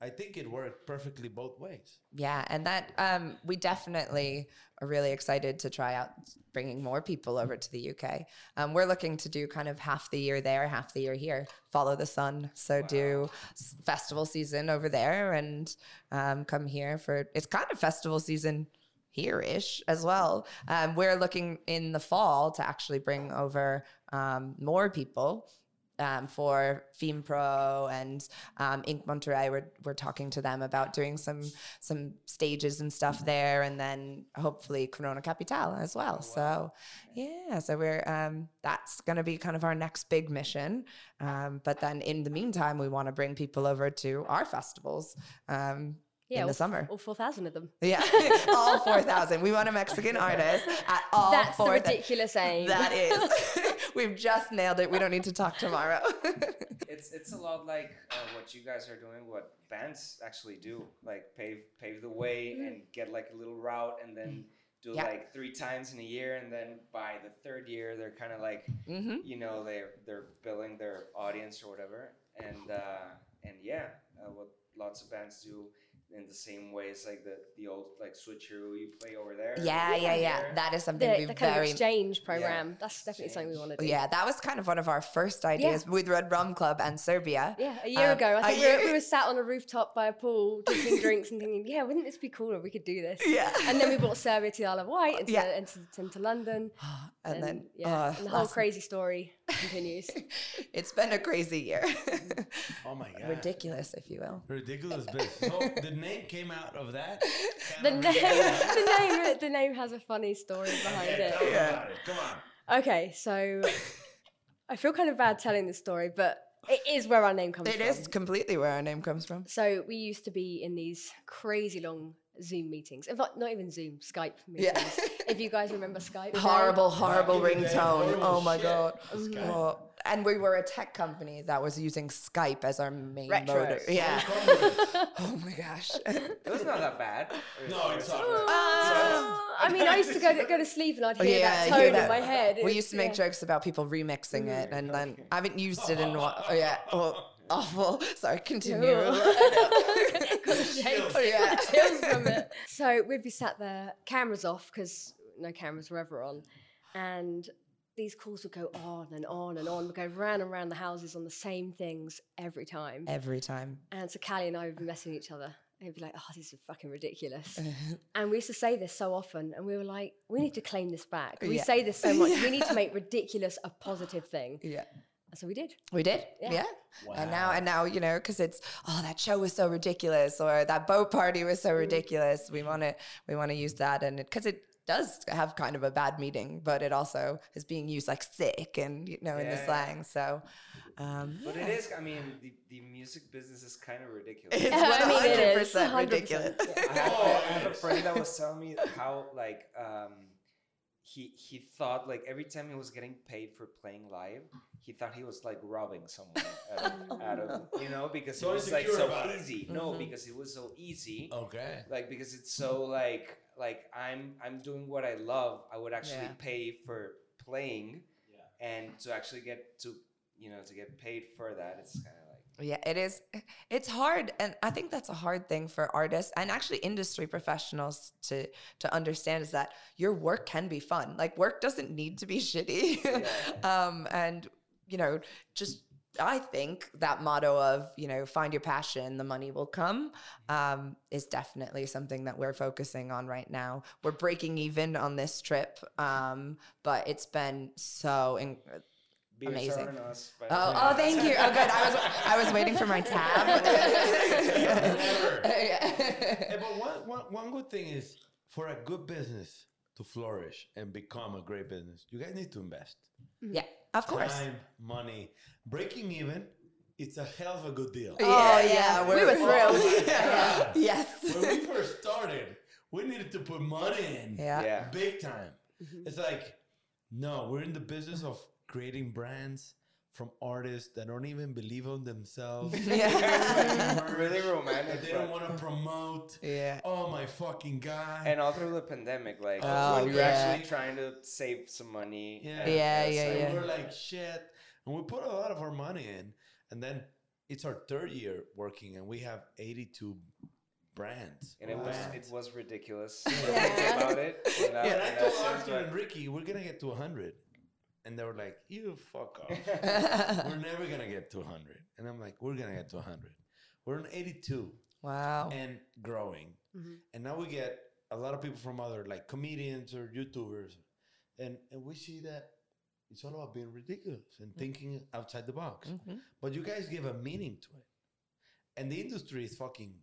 I think it worked perfectly both ways. Yeah, and that um, we definitely are really excited to try out bringing more people over to the UK. Um, we're looking to do kind of half the year there, half the year here. Follow the sun, so do festival season over there, and um, come here for it's kind of festival season here-ish as well. Um, we're looking in the fall to actually bring over um, more people um, for FemePro and um, Inc. Monterrey. We're, we're talking to them about doing some some stages and stuff there, and then hopefully Corona Capital as well. So yeah, so we're um, that's going to be kind of our next big mission. Um, but then in the meantime, we want to bring people over to our festivals. Um, Yeah, in the summer. all four thousand of them. Yeah, all 4,000. We want a Mexican artist at all That's the 4,000. ridiculous aim. That is. We've just nailed it. We don't need to talk tomorrow. It's it's a lot like uh, what you guys are doing, what bands actually do, like pave pave the way and get like a little route, and then do Yeah. like three times in a year, and then by the third year, they're kind of like, hmm you know, they're they're billing their audience or whatever, and uh, and yeah, uh, what lots of bands do in the same way as like the the old like switcheroo you play over there. Yeah, you yeah, yeah. there. That is something the, we the kind of exchange program. That's definitely something we want to do. Yeah, that was kind of one of our first ideas with Red Rum Club and Serbia. Yeah, a year Um, ago, I think we were, we were sat on a rooftop by a pool drinking drinks and thinking, yeah, wouldn't this be cool if we could do this? Yeah. And then we brought Serbia to the Isle of Wight and to, Yeah. and to, and to London. and, then yeah, uh, and the whole crazy story continues. it's been a crazy year. Oh my god. Ridiculous, if you will. Ridiculous business. So the name came out of that. the, name, the name, the name has a funny story behind Yeah, it. tell me about it. Come on. Okay, so I feel kind of bad telling this story, but it is where our name comes It from. is completely where our name comes from. So we used to be in these crazy long Zoom meetings. In fact, not even Zoom, Skype Yeah. meetings. if you guys remember Skype. horrible, horrible Back in ringtone. Oh my shit. god. Oh, and we were a tech company that was using Skype as our main Retro. motor. Yeah. Come with it. Oh my gosh. It was not that bad. No, it's all Uh. I mean, I used to go to, go to sleep and I'd hear yeah, that tone hear in my head. We It's- used to make yeah. jokes about people remixing it, and then I haven't used it in a while. Oh, yeah. Oh, awful. Sorry, continue. Got chills from it. So we'd be sat there, cameras off because no cameras were ever on, and these calls would go on and on and on. We'd go round and round the houses on the same things every time. Every time. And so Kali and I would be messing each other. And it'd be like, oh, this is fucking ridiculous. and we used to say this so often. And we were like, we need to claim this back. We Yeah. say this so much. We need to make ridiculous a positive thing. Yeah. And so we did. We did, Yeah. yeah. And now, and now, you know, because it's oh, that show was so ridiculous, or that boat party was so ridiculous. We want to, we want to use that, and because it, does have kind of a bad meaning, but it also is being used like sick and you know in the Yeah. slang. So, um, But yeah. it is. I mean, the, the music business is kind of ridiculous. It's I mean, 100% 100%, ridiculous. I have, I have a friend that was telling me how like um, he he thought like every time he was getting paid for playing live, he thought he was like robbing someone out of, out of you know because So it was like so about it. easy. No, Mhm. because it was so easy. Okay. Like because it's so like like I'm I'm doing what I love. I would actually Yeah. pay for playing Yeah. and to actually get to you know to get paid for that. It's kind of like Yeah, it is. It's hard, and I think that's a hard thing for artists and actually industry professionals to to understand is that your work can be fun. Like work doesn't need to be shitty. um, and you know, just I think that motto of you know find your passion, the money will come, um, is definitely something that we're focusing on right now. We're breaking even on this trip, um, but it's been so. In- beers Amazing. us. Oh, oh, thank you. Oh, good. I was I was waiting for my tab. Never. Yeah. Hey, but one, one, one good thing is for a good business to flourish and become a great business, you guys need to invest. Yeah, of course. Time, money. Breaking even, it's a hell of a good deal. Oh, yeah. We were thrilled. Yeah. Yes. when we first started, we needed to put money in. Yeah. Yeah. Big time. It's like, no, we're in the business of creating brands from artists that don't even believe on themselves. Yeah. really that romantic. they don't want to promote. Yeah. Oh my fucking god. And all through the pandemic, like Oh, when you're yeah. actually trying to save some money. Yeah. and Yeah, yeah, yeah. We're like, shit. And we put a lot of our money in. And then it's our third year working, and we have 82 brands. And it was it was ridiculous Yeah. about it. in that- And I that told sense, Arthur and Ricky, we're gonna get to 100. And they were like, you fuck off. we're never gonna get 200. And I'm like, we're gonna get to 100. We're in 82 wow. and growing. Mhm. And now we get a lot of people from other like comedians or YouTubers. And and we see that it's all about being ridiculous and thinking outside the box. Mhm. But you guys give a meaning to it. And the industry is fucking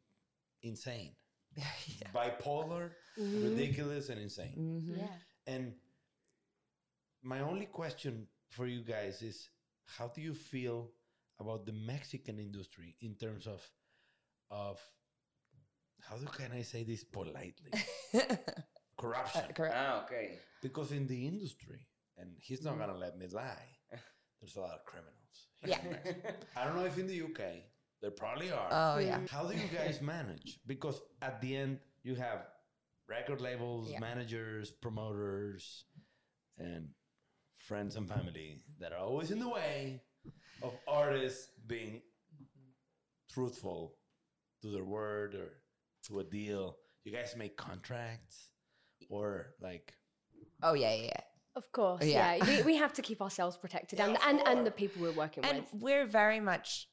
insane. yeah. Bipolar, ridiculous, and insane. Mhm. Yeah. And my only question for you guys is how do you feel about the Mexican industry in terms of of how do can I say this politely? Corruption. Correct. ah, okay. Because in the industry, and he's not Mhm. gonna let me lie, there's a lot of criminals. Yeah. I don't know if in the UK there probably are. Oh yeah. How do you guys manage? Because at the end, you have record labels, Yeah. managers, promoters, and friends and family that are always in the way of artists being truthful to their word or to a deal. You guys make contracts or like Oh yeah, yeah. yeah. Of course. Yeah. Yeah. we, we have to keep ourselves protected Yeah, and, and, and the people we're working And with. we're very much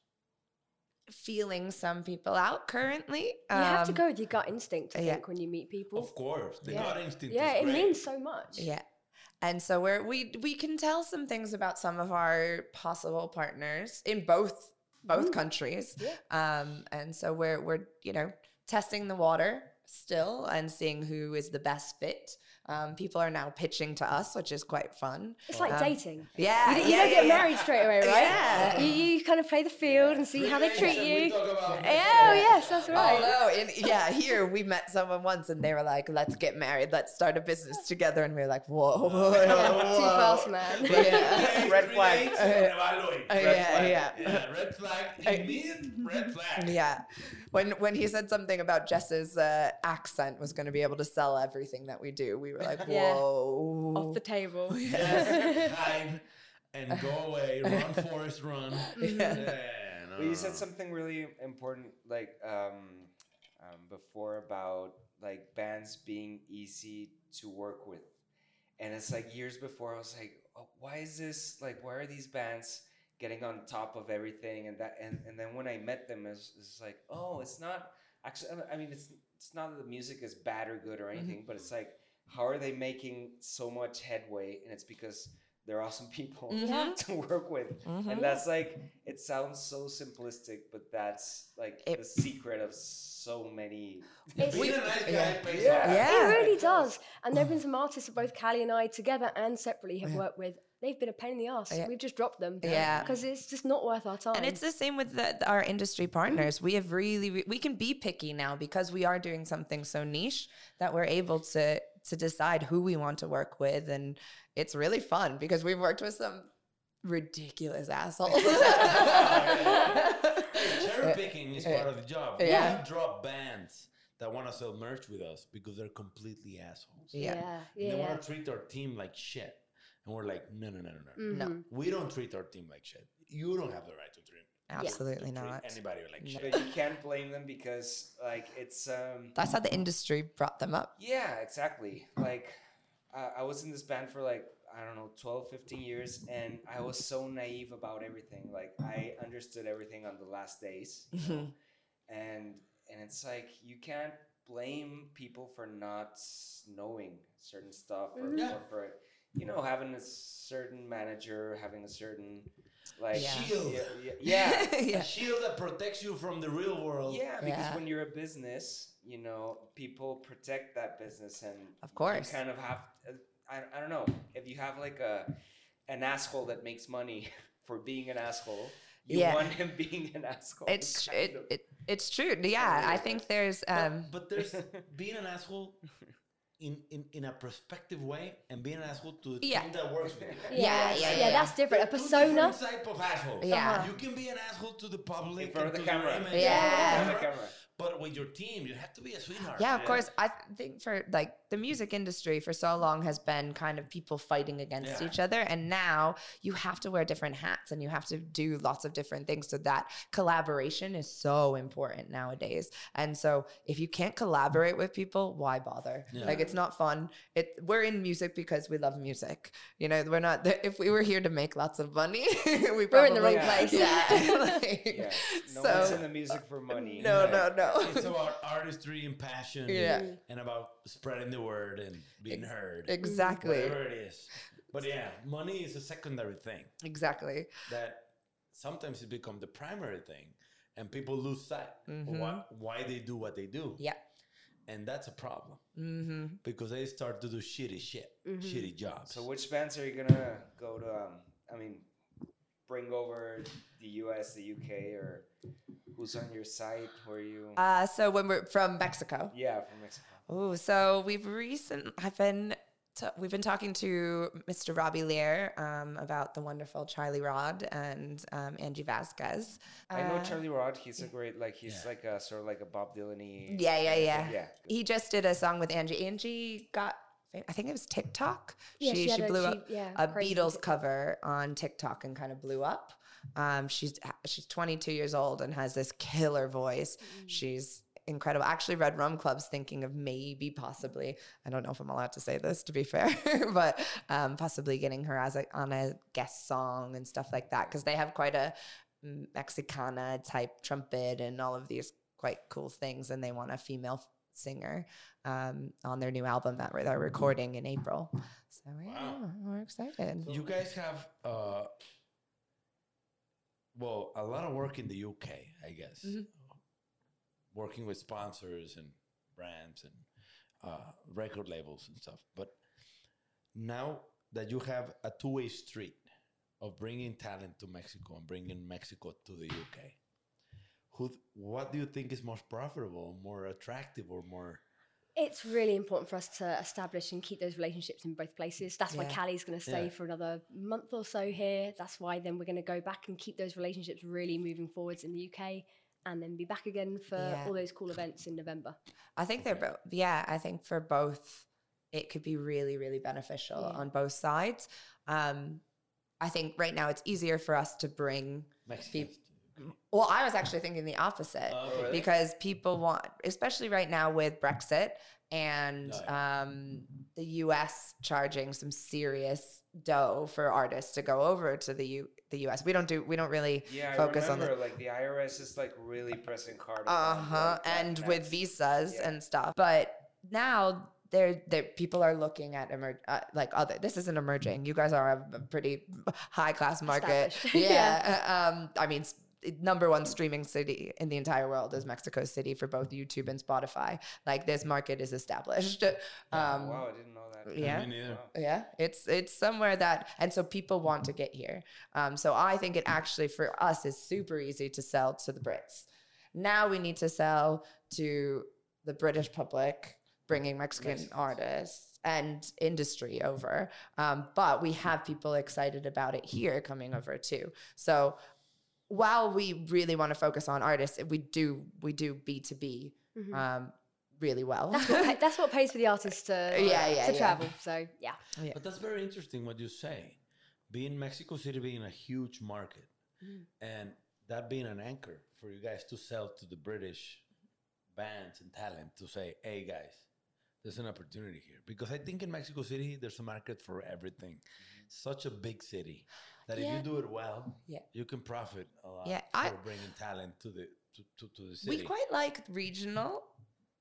feeling some people out currently. You have to Um, go with your gut instinct, I yeah. think, when you meet people. of course the Yeah. gut instinct yeah, is it great. means so much. Yeah. And so we're we we can tell some things about some of our possible partners in both both countries. Yeah. Um and so we're we're you know testing the water still and seeing who is the best fit. Um, people are now pitching to us, which is quite fun. It's like Um, dating. Yeah, You, don't- you yeah, don't get yeah, married straight away, right? Yeah. You, you kind of play the field and see how they treat you. talk about Oh, yes, that's right. Although, in, yeah, here we met someone once and they were like, let's get married, let's start a business together. And we were like, whoa. Yeah, too whoa. fast, man. Yeah. Red flag. Evaluate. Uh, Red yeah, flag. yeah. Yeah, red flag. Immediate red flag. Yeah. When when he said something about Jess's uh, accent was going to be able to sell everything that we do, we were like, Yeah. whoa. Off the table. Yes, hide and go away. Run, Forrest, run. Yeah. no, Well, you said something really important, like um, um, before about like bands being easy to work with, and it's like years before I was like, oh, why is this like? Why are these bands getting on top of everything and that? And and then when I met them, it's, it's like, oh, it's not actually. I mean, it's it's not that the music is bad or good or anything, but it's like, how are they making so much headway? And it's because they're awesome people Yeah. to work with. Mhm. And that's like, it sounds so simplistic, but that's like It- the secret of so many. It's- Being a nice guy Yeah. Yeah. Yeah. It really does. And there have been some artists that both Kali and I together and separately have Yeah. worked with. They've been a pain in the ass. Yeah. We've just dropped them. Yeah. Because it's just not worth our time. And it's the same with the, our industry partners. We have really, we can be picky now because we are doing something so niche that we're able to to decide who we want to work with, and it's really fun because we've worked with some ridiculous assholes. Cherry picking is part of the job. Yeah. We drop bands that want to sell merch with us because they're completely assholes. Yeah. yeah. They Yeah. want to treat our team like shit. And we're like, no, no, no, no, no. Mhm. We don't treat our team like shit. You don't have the right to treat, Absolutely to treat not. anybody would like No. shit. But you can't blame them because, like, it's. um That's how the industry brought them up. Yeah, exactly. Like, uh, I was in this band for like, I don't know, 12, 15 years, and I was so naive about everything. Like, I understood everything on the last days. you know? and and it's like you can't blame people for not knowing certain stuff or. Yeah. or for you know having a certain manager having a certain like Yeah. Shield. yeah yeah, yeah. A shield that protects you from the real world. Yeah, because Yeah. when you're a business, you know, people protect that business, and Of course. you kind of have. uh, I, I don't know if you have like a an asshole that makes money for being an asshole. You Yeah. want him being an asshole. It's it, it it's true. Yeah, I think there's But- um but, there's being an asshole in, in, in a prospective way and being an asshole to the Yeah. team that works with you. Yeah, Yeah, yeah, yeah, yeah. that's different. A They're two persona. different type of assholes. Yeah. Uh-huh. You can be an asshole to the public in front of the camera. image. Yeah. In front of the camera. But with your team, you have to be a sweetheart. Yeah, of course. I think for like the music industry for so long has been kind of people fighting against Yeah. each other. And now you have to wear different hats and you have to do lots of different things. So that collaboration is so important nowadays. And so if you can't collaborate with people, why bother? Yeah. Like it's not fun. It we're in music because we love music. You know, we're not if we were here to make lots of money, we We're in the wrong probably- place. Yeah. like, Yeah. No so one's in the music for money. no, Like, no, no. It's about artistry and passion Yeah. and about spreading the word and being heard. Exactly. Whatever it is. But yeah, money is a secondary thing Exactly. that sometimes it becomes the primary thing, and people lose sight of why, why they do what they do. Yeah. and that's a problem Mm-hmm. because they start to do shitty shit, shitty jobs. So which bands are you gonna go to? Um, I mean, bring over the U.S., the U.K., or who's on your site? Where you? Uh, so when we're from Mexico. yeah, from Mexico. Oh, so we've recent. I've been. T- we've been talking to Mr. Robbie Lear um, about the wonderful Charlie Rod and um, Angie Vasquez. I know Uh, Charlie Rod. He's a great like he's Yeah. like a sort of like a Bob Dylan-y. Yeah, yeah, yeah. Yeah. He just did a song with Angie. Angie got. I think it was TikTok. Yeah, she she she, had a- blew she- up yeah, a Beatles TikTok. cover on TikTok and kind of blew up. Um, she's she's 22 years old and has this killer voice. Mm. She's incredible. Actually, Red Rum Club's thinking of maybe, possibly. I don't know if I'm allowed to say this to be fair, but um, possibly getting her as a, on a guest song and stuff like that because they have quite a Mexicana type trumpet and all of these quite cool things, and they want a female singer um, on their new album that they're recording in April. So yeah, Wow. we're excited. You guys have, uh, well, a lot of work in the UK, I guess. Mhm. Working with sponsors and brands and uh, record labels and stuff. But now that you have a two way street of bringing talent to Mexico and bringing Mexico to the UK, who, what do you think is most profitable, more attractive, or more? It's really important for us to establish and keep those relationships in both places. That's why Yeah. Kali's going to stay Yeah. for another month or so here. That's why then we're going to go back and keep those relationships really moving forwards in the UK and then be back again for Yeah. all those cool events in November. I think they're both. Yeah, I think for both, it could be really, really beneficial Yeah. on both sides. Um, I think right now it's easier for us to bring. people. Well, I was actually thinking the opposite Oh, really? because people want, especially right now with Brexit and Oh, um, the US charging some serious dough for artists to go over to the U- the US. We don't do. We don't really Yeah, focus I on the like the IRS is like really pressing hard. Uh huh, like, that- and with visas yeah. and stuff. But now there, there people are looking at emer- uh, like other. This isn't emerging. You guys are a pretty high class market. Established. Yeah. uh, um. I mean. S- Number one streaming city in the entire world is Mexico City for both YouTube and Spotify. Like this market is established. Oh, Um, wow, I didn't know that. yeah. Wow. yeah, it's it's somewhere that, and so people want to get here. Um, so I think it actually for us is super easy to sell to the Brits. Now we need to sell to the British public, bringing Mexican Mexicans. artists and industry over. Um, but we have people excited about it here coming over too. So while we really want to focus on artists, we do we do B two B Mhm. um really well. That's what, pa- that's what pays for the artists to, Yeah, yeah, to yeah. travel. So, yeah. But that's very interesting what you say. Being Mexico City being a huge market Mm. and that being an anchor for you guys to sell to the British bands and talent to say, hey guys, there's an opportunity here. Because I think in Mexico City, there's a market for everything. Such a big city that if you do it well, Yeah. you can profit a lot Yeah, for I- bringing talent to the to, to, to the city. We quite like regional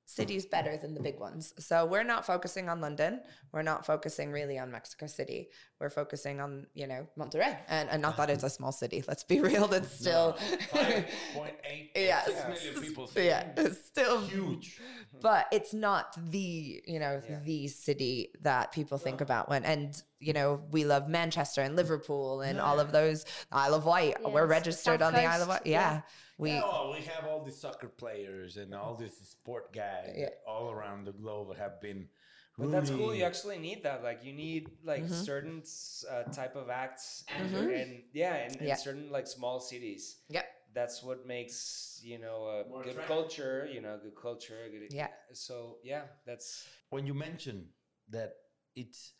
cities better than the big ones. So we're not focusing on London. We're not focusing really on Mexico City. We're focusing on, you know, Monterrey. And, and not that it's a uh-huh. small city. Let's be real. That's still. Five point eight Yeah. million people. Yeah. It's still Huge. but it's not the you know Yeah. the city that people think about when and you know we love manchester and liverpool and all of those isle of wight we're registered South on the isle of wight yeah, yeah. we Yeah, well, we have all these soccer players and all these sport guys Yeah. all around the globe have been. But that's cool. You actually need that. Like you need like Mhm. certain uh, type of acts, and, Mhm. and yeah, in, in Yeah. certain like small cities. Yep. That's what makes you know a More good attractive. culture. You know, good culture. Good, Yeah. So yeah, that's when you mention that it's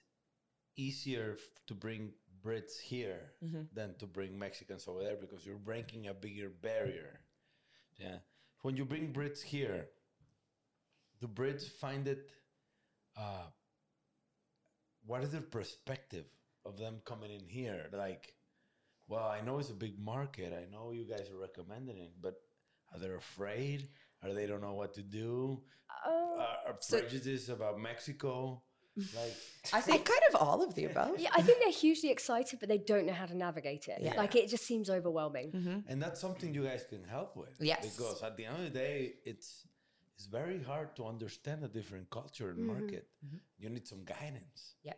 easier f- to bring Brits here Mhm. than to bring Mexicans over there because you're breaking a bigger barrier. Yeah. When you bring Brits here, do Brits find it? Uh, what is their perspective of them coming in here? Like, well, I know it's a big market. I know you guys are recommending it, but are they afraid? Or they don't know what to do? Oh, uh, are So- prejudice about Mexico. Like, I think kind of all of the above. Yeah, I think they're hugely excited, but they don't know how to navigate it. Yeah. Like it just seems overwhelming. and that's something you guys can help with. Yes. Because at the end of the day, it's it's very hard to understand a different culture and market. You need some guidance. Yeah.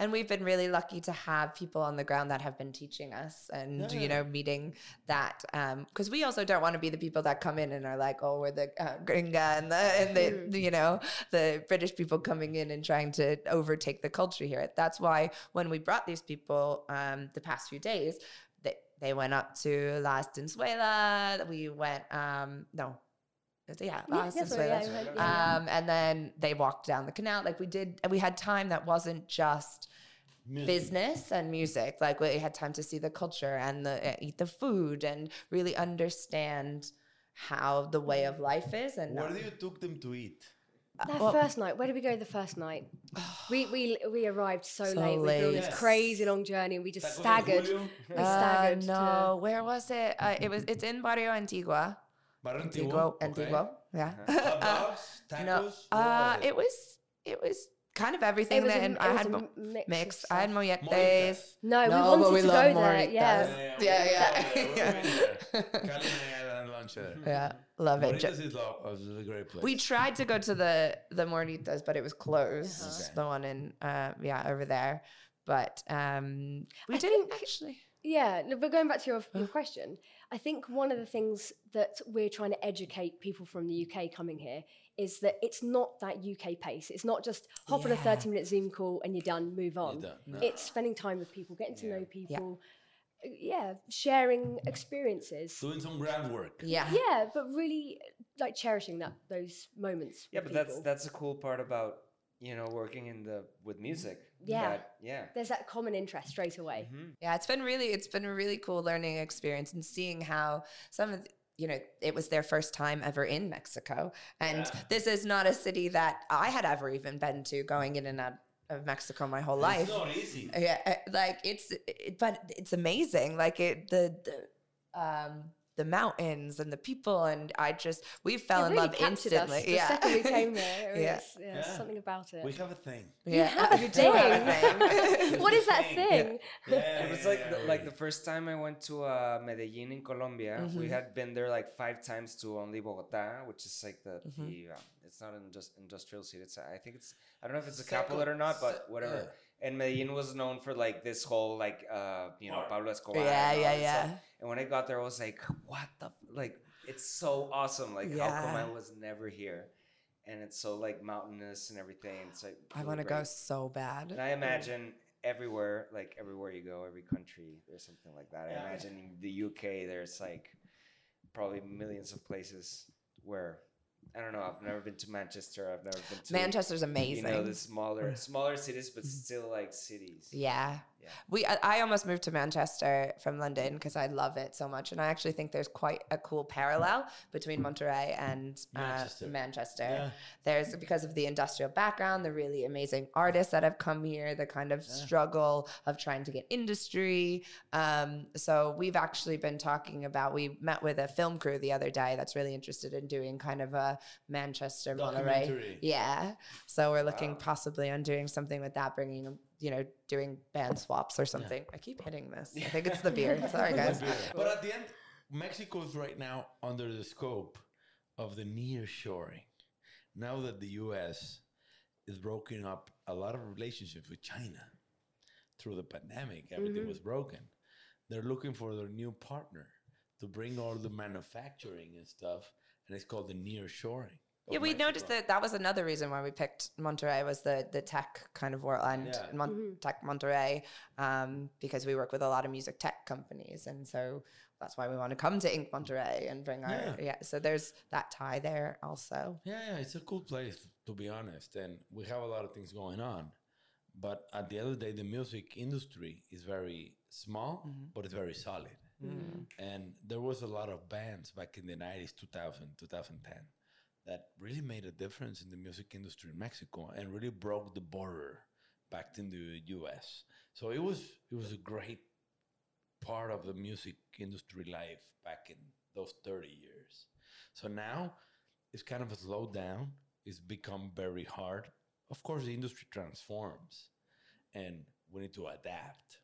And we've been really lucky to have people on the ground that have been teaching us and, you know, meeting that. Because we also don't want to be the people that come in and are like, oh, we're the uh, gringa and the, and the, you know, the British people coming in and trying to overtake the culture here. That's why when we brought these people um, the past few days, they, they went up to La Estanzuela. We went, um, no, yeah, Yeah, yeah, sorry, Estanzuela. yeah, yeah, yeah. Um, and then they walked down the canal. Like we did, we had time that wasn't just Music. business and music. Like we had time to see the culture and the uh, eat the food and really understand how the way of life is. And Where not- do you took them to eat? That well- first night, where did we go the first night? we we we arrived so, So late. We'd been this crazy long journey, and we just Tacos staggered. Julio? We Uh, staggered. to- no, where was it? Uh, it was. It's in Barrio Antigua. Barrio Antiguo, Antiguo. okay. Yeah. Hot dogs, tacos. no, uh, was it was. It was kind of everything. was that, a- and I had a mo- mix mix. I had stuff. molletes. Molletes. No, we wanted but we to love go there. Morritas. Yeah. Yeah, we yeah, went there, we yeah. went there. Kali and lunch there. Yeah, love it. Jo- Moritas is, lo- is a great place. We tried to go to the the Mornitas, but it was closed. Okay. The one in uh yeah over there, but um we I didn't think- actually. Yeah, no, but going back to your, your question, I think one of the things that we're trying to educate people from the UK coming here is that it's not that UK pace. It's not just hop on a 30 minute Zoom call and you're done, move on. done, no. It's spending time with people, getting to Yeah. know people, uh, yeah, sharing experiences. doing some groundwork. Yeah. Yeah, but really like cherishing that those moments. Yeah, with but that's that's a cool part about you know working in the with music. Yeah. that- yeah. There's that common interest straight away. Yeah, it's been really it's been a really cool learning experience and seeing how some of the, you know it was their first time ever in Mexico and this is not a city that I had ever even been to going in and out of Mexico my whole life. It's not easy. yeah like it's it, but it's amazing like it the the um the mountains and the people and i just we fell It in really love instantly us the yeah second we came there. It Yeah. was, yeah, Yeah. something about it. We have a thing. yeah have a You have a thing. thing. what is that thing. thing? Yeah, It was yeah, like yeah, the, like the first time I went to uh, Medellin in Colombia. We had been there like five times to only Bogota, which is like the, the uh, it's not an just industrial city. It's I think it's I don't know if it's a capital or not, but se- whatever. And Medellin was known for like this whole like uh you know Part. Pablo Escobar. Yeah, and all yeah, stuff. yeah. And when I got there, I was like, what the f-? like it's so awesome. Like how come I was never here? And it's so like mountainous and everything. It's like i want to go so bad And I imagine everywhere, like everywhere you go, every country, there's something like that. I imagine in the UK, there's like probably millions of places where I don't know. I've never been to Manchester. I've never been to manchester's amazing You know, the smaller, smaller cities, but still like cities. Yeah. Yeah. We I, I almost moved to Manchester from London because I love it so much, and I actually think there's quite a cool parallel between Monterrey and uh, Manchester. Manchester. Yeah. There's because of the industrial background, the really amazing artists that have come here, the kind of struggle of trying to get industry. Um, so we've actually been talking about. We met with a film crew the other day that's really interested in doing kind of a Manchester Monterrey. Yeah. So we're looking possibly on doing something with that, bringing, you know, doing band swaps or something. I keep hitting this. I think it's the beer. Sorry, guys. But at the end, Mexico's right now under the scope of the near shoring. Now that the US is broken up a lot of relationships with China through the pandemic, everything mm-hmm. was broken. They're looking for their new partner to bring all the manufacturing and stuff, and it's called the near shoring. Yeah, we noticed that that was another reason why we picked Monterrey was the the tech kind of world and Yeah. Mon- tech Monterrey um, because we work with a lot of music tech companies, and so that's why we want to come to Inc. Monterey and bring our Yeah. yeah. So there's that tie there also. Yeah, yeah, it's a cool place to be honest, and we have a lot of things going on. But at the end of the day, the music industry is very small, but it's very solid. Mm. And there was a lot of bands back in the 90s, 2000, 2010 that really made a difference in the music industry in Mexico and really broke the border back in the US. So it was it was a great part of the music industry life back in those 30 years. So now it's kind of a slow down. It's become very hard of course, the industry transforms, and we need to adapt.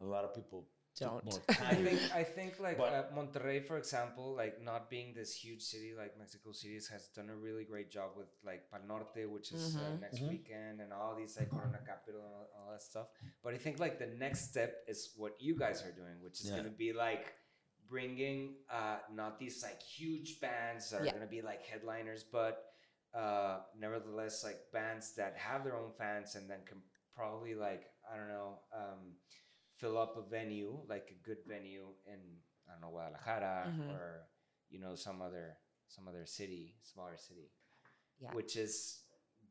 A lot of people Don't. I think I think like But- uh, Monterrey, for example, like not being this huge city like Mexico City has done a really great job with like Pal Norte, which is uh, Mhm. next Mhm. weekend, and all these like Corona Capital and all, all that stuff. But I think like the next step is what you guys are doing, which is Yeah. going to be like bringing uh, not these like huge bands that are going to be like headliners, but uh, nevertheless like bands that have their own fans and then can probably like I don't know. Um, fill up a venue like a good venue in I don't know Guadalajara Mhm. or you know some other some other city, smaller city, Yeah. which is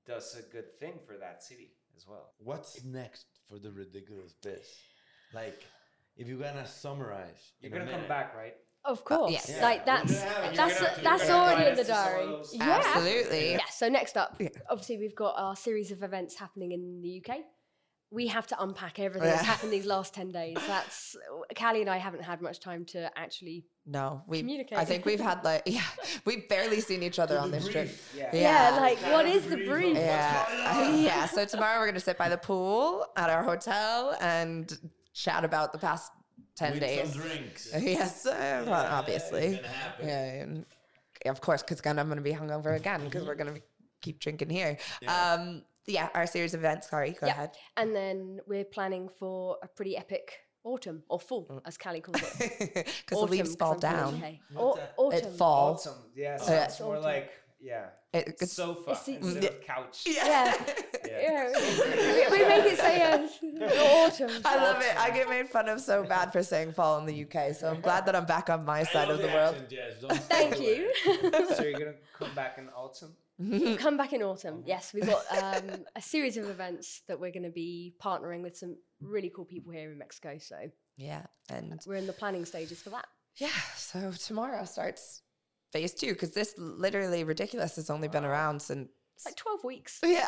does a good thing for that city as well. What's next for the ridiculous biz? Like, if you're gonna summarize, You're gonna come back, right? Of course. yes. Yeah, Like that's have- you're that's gonna have to- that's already in the invite us to some of diary. Yeah. Absolutely. Yeah. So next up, Yeah. obviously we've got our series of events happening in the UK. We have to unpack everything that's happened these last ten days. That's Kali and I haven't had much time to actually. No, we. Communicate. I think we've had like yeah, we've barely seen each other on the this trip. Yeah. Yeah, Yeah. like Kind what of is the brief of brief? what's Yeah, yeah. So tomorrow we're gonna sit by the pool at our hotel and chat about the past ten With days. some drinks. Yes, uh, well, obviously. it's gonna happen. Yeah, of course, because I'm gonna be hungover again because we're gonna keep drinking here. Yeah. Um, yeah, our series of events. Sorry, go Yeah. ahead. And then we're planning for a pretty epic autumn or fall, as Kali calls it. Because the Autumn, leaves 'cause fall I'm from the down. UK. What's autumn. It fall. Autumn. Yeah, Oh, so yeah. it's more Autumn. like yeah, It- it's- sofa it's the- instead of couch. Yeah. Yeah. Yeah, we, we make it say uh, autumn. I love it. I get made fun of so bad for saying fall in the UK, so I'm glad that I'm back on my I side of the world. accent, Jess. Don't Thank you. so you're gonna come back in autumn. We'll come back in autumn. Yes, we've got um, a series of events that we're going to be partnering with some really cool people here in Mexico. So Yeah, and we're in the planning stages for that. yeah, so tomorrow starts phase two because this literally ridiculous has only been around since. Like 12 weeks. Yeah.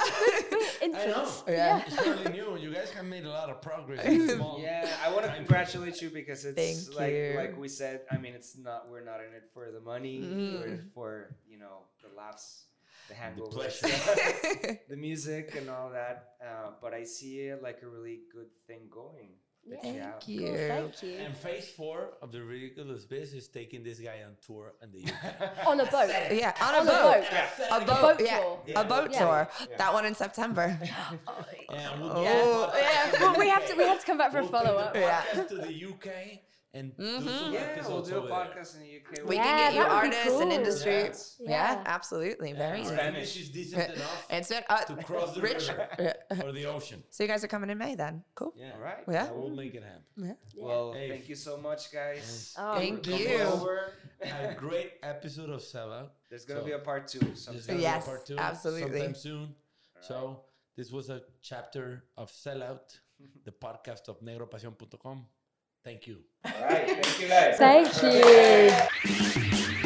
We're know. Yeah. It's fairly new. You guys have made a lot of progress. in small Yeah, I want to time congratulate you because it's Thank like you. like we said. I mean, it's not we're not in it for the money. We're Mm. for you know the laughs, the hangovers, pleasure. the music, and all that. Uh, but I see it like a really good thing going. Yeah. Thank you. Cool, thank you. And phase four of the ridiculous biz is taking this guy on tour in the UK. On a boat. Yeah, on a On a boat. boat. A boat, boat yeah, tour. a boat Yeah. tour. Yeah. That one in September. And we'll Oh. do Yeah, well, we have to we have to come back for a We'll take follow up. Yeah. to the UK and do Mhm. Yeah, we'll do a over there. podcast in the UK. We Yeah, can get you that would be artists and cool. industry. Yes. Yeah, Yeah. absolutely. Yeah, Very our. Spanish. Spanish is decent enough And so, uh, to cross the Rich. river or the ocean. So you guys are coming in May then? Cool. Yeah. All right. Yeah. We'll make it happen. Yeah. Yeah. Well, Hey. thank you so much, guys. Oh, Thank for coming you. over. A great episode of Sellout. There's gonna So- be a part two. There's sometime. gonna be a Yes, part two absolutely. Sometime soon. So this was a chapter of Sellout, the podcast of negropasion.com. Thank you. All right. Thank you, guys. Thank you.